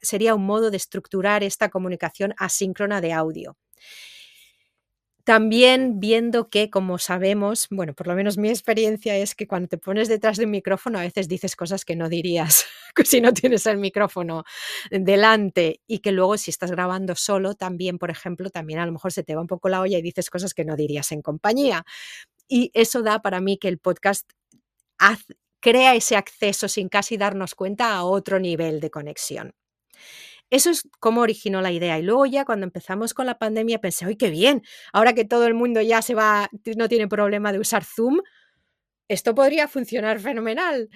S3: sería un modo de estructurar esta comunicación asíncrona de audio. También viendo que, como sabemos, bueno, por lo menos mi experiencia es que cuando te pones detrás de un micrófono a veces dices cosas que no dirías si no tienes el micrófono delante y que luego si estás grabando solo también, por ejemplo, también a lo mejor se te va un poco la olla y dices cosas que no dirías en compañía. Y eso da para mí que el podcast crea ese acceso sin casi darnos cuenta a otro nivel de conexión. Eso es como originó la idea. Y luego ya cuando empezamos con la pandemia pensé, ¡ay, qué bien! Ahora que todo el mundo ya se va, no tiene problema de usar Zoom, esto podría funcionar fenomenal.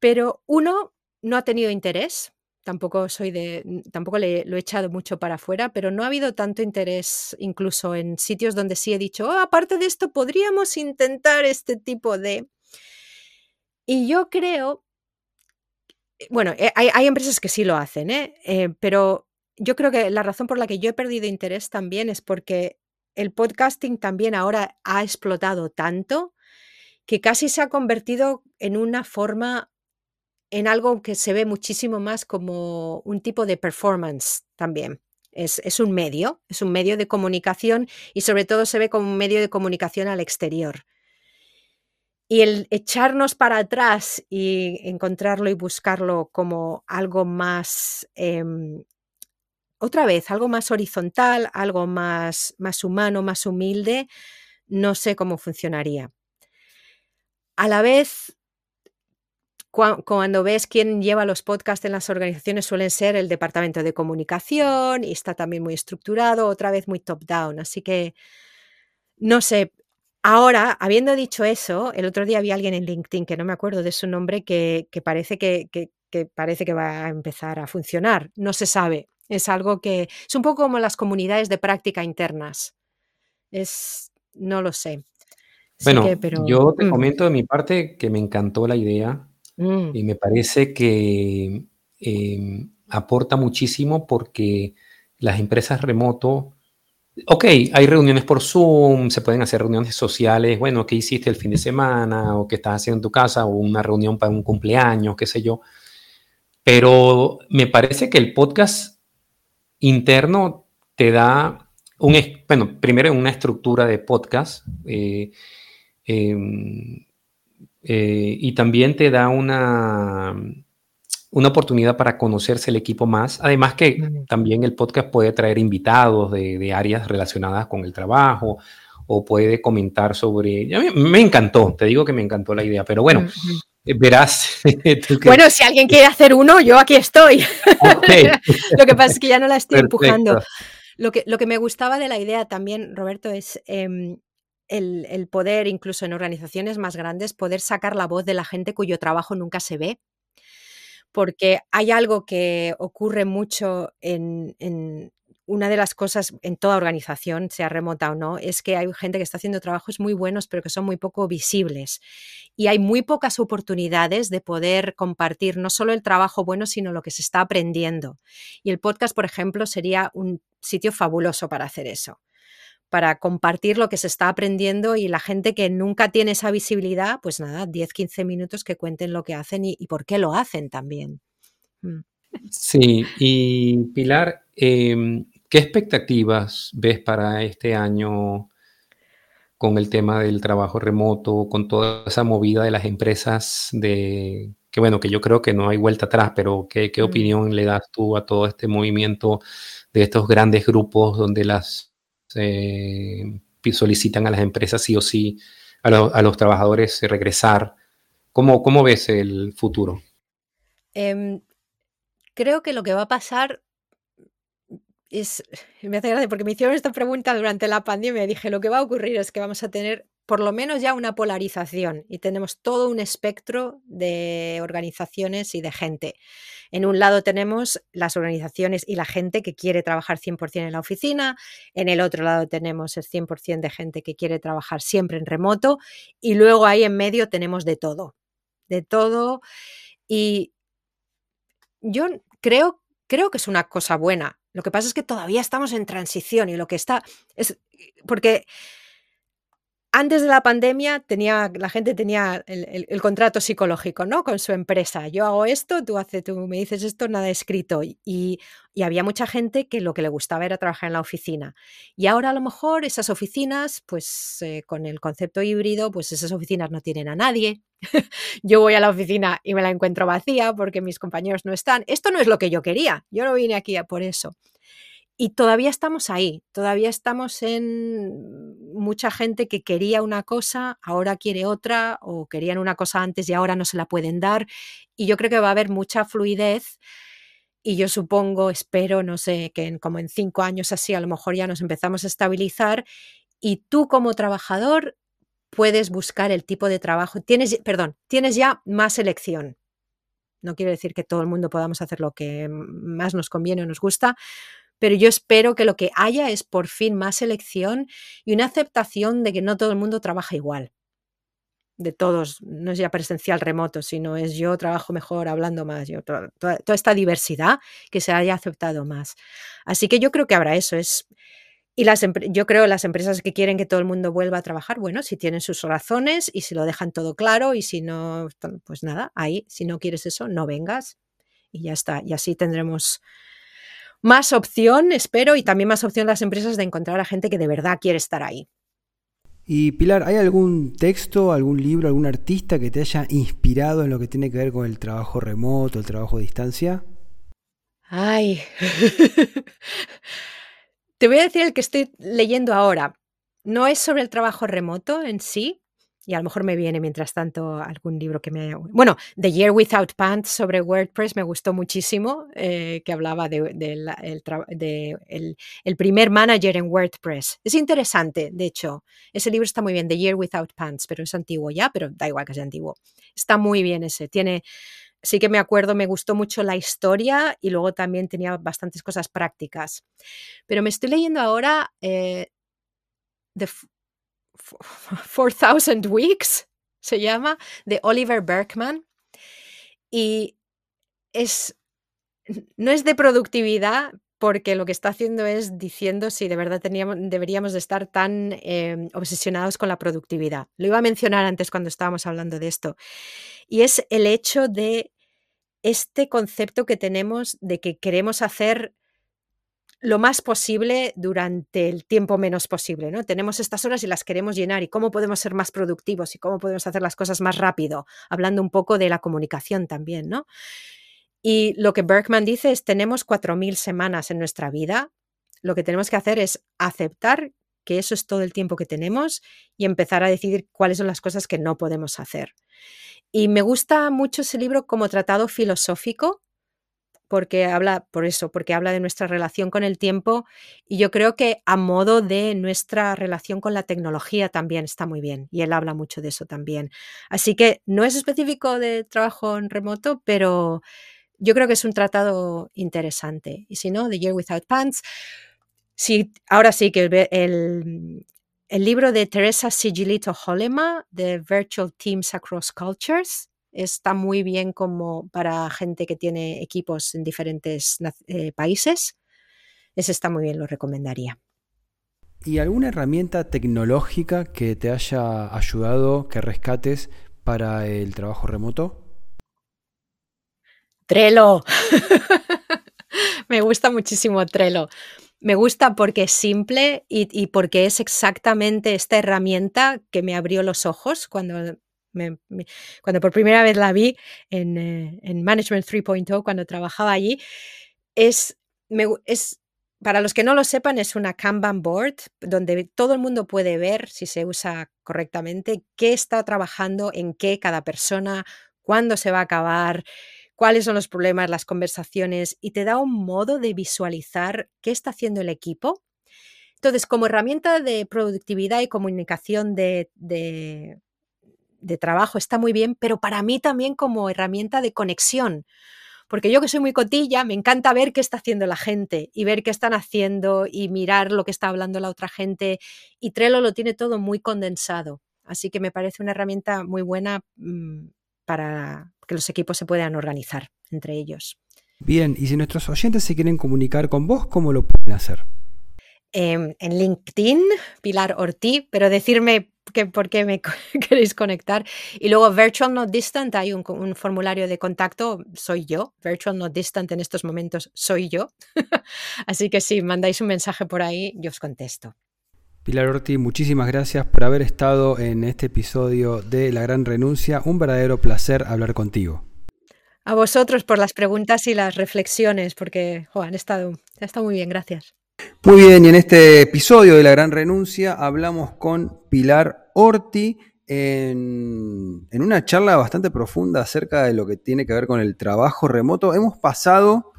S3: Pero uno no ha tenido interés. Tampoco soy de, tampoco le, lo he echado mucho para afuera, pero no ha habido tanto interés incluso en sitios donde sí he dicho, oh, aparte de esto, podríamos intentar este tipo de... Y yo creo bueno, eh, hay, empresas que sí lo hacen, ¿eh? ¿eh? pero yo creo que la razón por la que yo he perdido interés también es porque el podcasting también ahora ha explotado tanto que casi se ha convertido en una forma, en algo que se ve muchísimo más como un tipo de performance también. Es, es, un medio, es un medio de comunicación y sobre todo se ve como un medio de comunicación al exterior. Y el echarnos para atrás y encontrarlo y buscarlo como algo más, em, otra vez, algo más horizontal, algo más, más humano, más humilde, no sé cómo funcionaría. A la vez, cuando ves quién lleva los podcasts en las organizaciones suelen ser el departamento de comunicación y está también muy estructurado, otra vez muy top-down. Así que, no sé, Ahora, habiendo dicho eso, el otro día había alguien en LinkedIn, que no me acuerdo de su nombre, que, parece que, parece que va a empezar a funcionar. No se sabe. Es algo que es un poco como las comunidades de práctica internas. Es, no lo sé.
S2: Bueno, yo te mm. comento de mi parte que me encantó la idea mm. y me parece que em, aporta muchísimo porque las empresas remoto Ok, hay reuniones por Zoom, se pueden hacer reuniones sociales, bueno, ¿qué hiciste el fin de semana? o qué estás haciendo en tu casa, o una reunión para un cumpleaños, qué sé yo. Pero me parece que el podcast interno te da un, bueno, primero una estructura de podcast eh, em, eh, y también te da una, una oportunidad para conocerse el equipo más. Además que también el podcast puede traer invitados de, áreas relacionadas con el trabajo o puede comentar sobre... me encantó, te digo que me encantó la idea, pero bueno, eh, verás...
S3: Bueno, si alguien quiere hacer uno, yo aquí estoy. lo que pasa es que ya no la estoy empujando. Lo que, lo que me gustaba de la idea también, Roberto, es... Em, el, el, poder, incluso en organizaciones más grandes, poder sacar la voz de la gente cuyo trabajo nunca se ve porque hay algo que ocurre mucho en, una de las cosas en toda organización, sea remota o no, es que hay gente que está haciendo trabajos muy buenos, pero que son muy poco visibles. Y hay muy pocas oportunidades de poder compartir no solo el trabajo bueno, sino lo que se está aprendiendo. Y el podcast, por ejemplo, sería un sitio fabuloso para hacer eso para compartir lo que se está aprendiendo y la gente que nunca tiene esa visibilidad, pues nada, 10, 15 minutos que cuenten lo que hacen y, por qué lo hacen también.
S2: Mm. Sí, y Pilar, em, ¿qué expectativas ves para este año con el tema del trabajo remoto, con toda esa movida de las empresas de que bueno, que yo creo que no hay vuelta atrás, pero ¿qué, qué opinión le das tú a todo este movimiento de estos grandes grupos donde las eh, solicitan a las empresas sí o sí, a, los trabajadores regresar. ¿Cómo, ¿Cómo, ves el futuro?
S3: Em, creo que lo que va a pasar es, me hace gracia porque me hicieron esta pregunta durante la pandemia y dije, lo que va a ocurrir es que vamos a tener por lo menos ya una polarización y tenemos todo un espectro de organizaciones y de gente. En un lado tenemos las organizaciones y la gente que quiere trabajar 100% en la oficina, en el otro lado tenemos el 100% de gente que quiere trabajar siempre en remoto y luego ahí en medio tenemos de todo, de todo y yo creo, creo que es una cosa buena Lo que pasa es que todavía estamos en transición y lo que está es porque antes de la pandemia tenía, la gente tenía el, contrato psicológico, ¿no? Con su empresa. Yo hago esto, tú, haces, tú me dices esto, nada escrito. Y, había mucha gente que lo que le gustaba era trabajar en la oficina. Y ahora a lo mejor esas oficinas, pues eh, con el concepto híbrido, pues esas oficinas no tienen a nadie. yo voy a la oficina y me la encuentro vacía porque mis compañeros no están. Esto no es lo que yo quería. Yo no vine aquí por eso. Y todavía estamos ahí, todavía estamos en mucha gente que quería una cosa, ahora quiere otra, o querían una cosa antes y ahora no se la pueden dar. Y yo creo que va a haber mucha fluidez. Y yo supongo, espero, no sé, que en, como en cinco años así a lo mejor ya nos empezamos a estabilizar. Y tú como trabajador puedes buscar el tipo de trabajo. Tienes, perdón, tienes ya más elección. No quiero decir que todo el mundo podamos hacer lo que más nos conviene o nos gusta, pero yo espero que lo que haya es por fin más elección y una aceptación de que no todo el mundo trabaja igual. De todos, no es ya presencial remoto, sino es yo trabajo mejor hablando más, yo, toda, esta diversidad que se haya aceptado más. Así que yo creo que habrá eso. Es, y las, yo creo las empresas que quieren que todo el mundo vuelva a trabajar, bueno, si tienen sus razones y si lo dejan todo claro y si no, pues nada, ahí, si no quieres eso, no vengas y ya está. Y así tendremos más opción, espero, y también más opción las empresas de encontrar a gente que de verdad quiere estar ahí.
S1: Y Pilar, ¿hay algún texto, algún libro, algún artista que te haya inspirado en lo que tiene que ver con el trabajo remoto, el trabajo a distancia?
S3: Ay, te voy a decir el que estoy leyendo ahora. No es sobre el trabajo remoto en sí, y a lo mejor me viene mientras tanto algún libro que me. Bueno, The Year Without Pants sobre WordPress me gustó muchísimo, eh, que hablaba de, el, primer manager en WordPress. Es interesante, de hecho. Ese libro está muy bien, The Year Without Pants, pero es antiguo ya, pero da igual que sea antiguo. Está muy bien ese. Tiene... Sí que me acuerdo, me gustó mucho la historia y luego también tenía bastantes cosas prácticas. Pero me estoy leyendo ahora eh, 4000 Weeks, se llama, de Oliver Berkman. Y es, no es de productividad, porque lo que está haciendo es diciendo si de verdad teníamos, deberíamos de estar tan em, obsesionados con la productividad. Lo iba a mencionar antes cuando estábamos hablando de esto. Y es el hecho de este concepto que tenemos de que queremos hacer lo más posible durante el tiempo menos posible, ¿no? Tenemos estas horas y las queremos llenar y cómo podemos ser más productivos y cómo podemos hacer las cosas más rápido, hablando un poco de la comunicación también, ¿no? Y lo que Berkman dice es, tenemos 4.000 semanas en nuestra vida, lo que tenemos que hacer es aceptar que eso es todo el tiempo que tenemos y empezar a decidir cuáles son las cosas que no podemos hacer. Y me gusta mucho ese libro como tratado filosófico, porque habla, por eso, porque habla de nuestra relación con el tiempo y yo creo que a modo de nuestra relación con la tecnología también está muy bien y él habla mucho de eso también. Así que no es específico de trabajo en remoto, pero yo creo que es un tratado interesante. Y si no, The Year Without Pants, sí, ahora sí que el, libro de Teresa Sigilito Holema, de Virtual Teams Across Cultures, está muy bien como para gente que tiene equipos en diferentes eh, países. Ese está muy bien, lo recomendaría.
S1: ¿Y alguna herramienta tecnológica que te haya ayudado, que rescates para el trabajo remoto?
S3: Trello. Me gusta muchísimo Trello. Me gusta porque es simple y, y, porque es exactamente esta herramienta que me abrió los ojos cuando cuando por primera vez la vi en, eh, Management 3.0, cuando trabajaba allí, es, es, para los que no lo sepan, es una Kanban board donde todo el mundo puede ver, si se usa correctamente, qué está trabajando, en qué cada persona, cuándo se va a acabar, cuáles son los problemas, las conversaciones, y te da un modo de visualizar qué está haciendo el equipo. Entonces, como herramienta de productividad y comunicación de, de trabajo está muy bien, pero para mí también como herramienta de conexión. Porque yo que soy muy cotilla, me encanta ver qué está haciendo la gente y ver qué están haciendo y mirar lo que está hablando la otra gente. Y Trello lo tiene todo muy condensado. Así que me parece una herramienta muy buena mm, para que los equipos se puedan organizar entre ellos.
S1: Bien, y si nuestros oyentes se quieren comunicar con vos, ¿cómo lo pueden hacer?
S3: Em, en LinkedIn, Pilar Ortiz, pero decirme que, por qué me queréis conectar. Y luego Virtual Not Distant, hay un, un, formulario de contacto, soy yo. Virtual Not Distant en estos momentos soy yo. Así que si mandáis un mensaje por ahí, yo os contesto.
S1: Pilar Ortiz, muchísimas gracias por haber estado en este episodio de La Gran Renuncia. Un verdadero placer hablar contigo.
S3: A vosotros por las preguntas y las reflexiones, porque han, estado, ha estado muy bien, gracias.
S1: Muy bien, y en este episodio de La Gran Renuncia hablamos con Pilar Orti en, en, una charla bastante profunda acerca de lo que tiene que ver con el trabajo remoto. Hemos pasado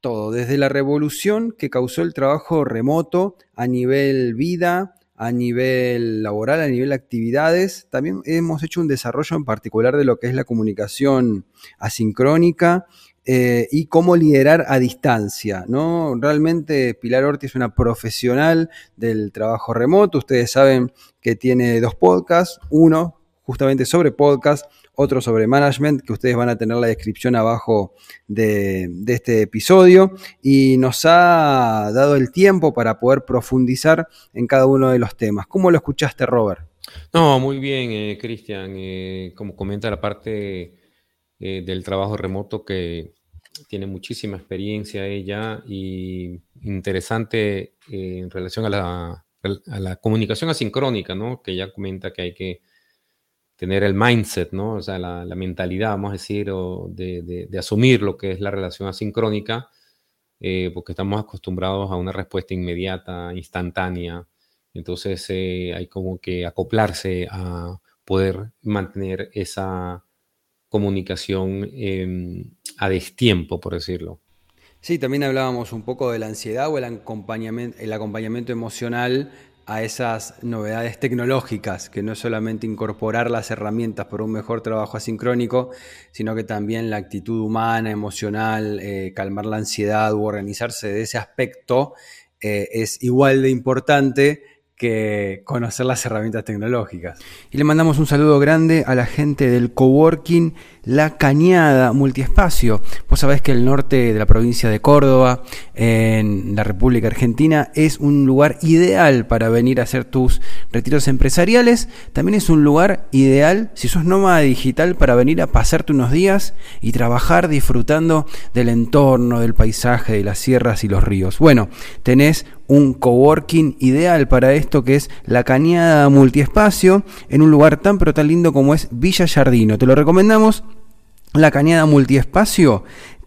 S1: todo, desde la revolución que causó el trabajo remoto a nivel vida, a nivel laboral, a nivel actividades. También hemos hecho un desarrollo en particular de lo que es la comunicación asincrónica eh, y cómo liderar a distancia. ¿no? Realmente Pilar Ortiz es una profesional del trabajo remoto. Ustedes saben que tiene dos podcasts, uno justamente sobre podcast, otro sobre management, que ustedes van a tener la descripción abajo de, de, este episodio. Y nos ha dado el tiempo para poder profundizar en cada uno de los temas. ¿Cómo lo escuchaste, Robert?
S2: No, muy bien, eh, Cristian. Eh, como comenta la parte eh, del trabajo remoto que tiene muchísima experiencia ella y interesante eh, en relación a la, a la, comunicación asincrónica, ¿no? Que ella comenta que hay que tener el mindset, ¿no? O sea, la, la mentalidad, vamos a decir, o de, de, de, asumir lo que es la relación asincrónica, eh, porque estamos acostumbrados a una respuesta inmediata, instantánea. Entonces eh, hay como que acoplarse a poder mantener esa comunicación eh, a destiempo, por decirlo.
S1: Sí, también hablábamos un poco de la ansiedad o el acompañamiento, el acompañamiento emocional a esas novedades tecnológicas, que no es solamente incorporar las herramientas por un mejor trabajo asincrónico, sino que también la actitud humana, emocional, eh, calmar la ansiedad u organizarse de ese aspecto eh, es igual de importante que conocer las herramientas tecnológicas. Y le mandamos un saludo grande a la gente del coworking La Cañada Multiespacio. Vos sabés que el norte de la provincia de Córdoba, en la República Argentina, es un lugar ideal para venir a hacer tus retiros empresariales. También es un lugar ideal si sos nómada digital para venir a pasarte unos días y trabajar disfrutando del entorno, del paisaje, de las sierras y los ríos. Bueno, tenés un coworking ideal para esto que es la Cañada Multiespacio en un lugar tan pero tan lindo como es Villa Jardino. Te lo recomendamos. La Cañada Multiespacio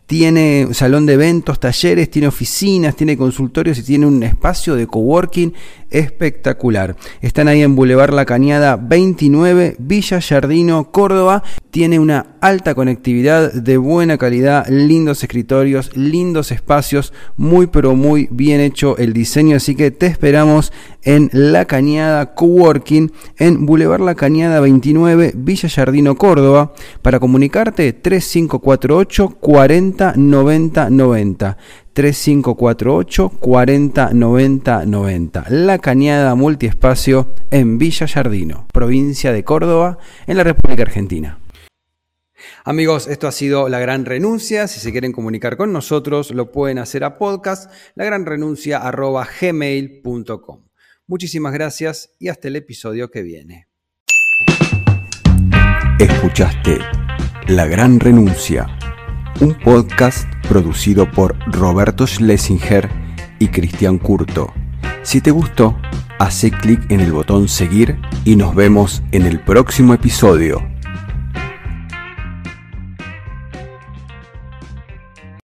S1: tiene salón de eventos, talleres, tiene oficinas, tiene consultorios y tiene un espacio de coworking espectacular. Están ahí en Boulevard La Cañada 29, Villa Jardino, Córdoba. Tiene una alta conectividad de buena calidad, lindos escritorios, lindos espacios, muy pero muy bien hecho el diseño, así que te esperamos en La Cañada Coworking en Boulevard La Cañada 29, Villa Jardino, Córdoba. Para comunicarte 3548 40 90 90. 3548 40 90 90. La Cañada Multiespacio en Villa Jardino, provincia de Córdoba, en la República Argentina. Amigos, esto ha sido La Gran Renuncia. Si se quieren comunicar con nosotros, lo pueden hacer a podcast lagranrenuncia.gmail.com. Muchísimas gracias y hasta el episodio que viene.
S4: Escuchaste La Gran Renuncia, un podcast producido por Roberto Schlesinger y Cristian Curto. Si te gustó, hace clic en el botón seguir y nos vemos en el próximo episodio.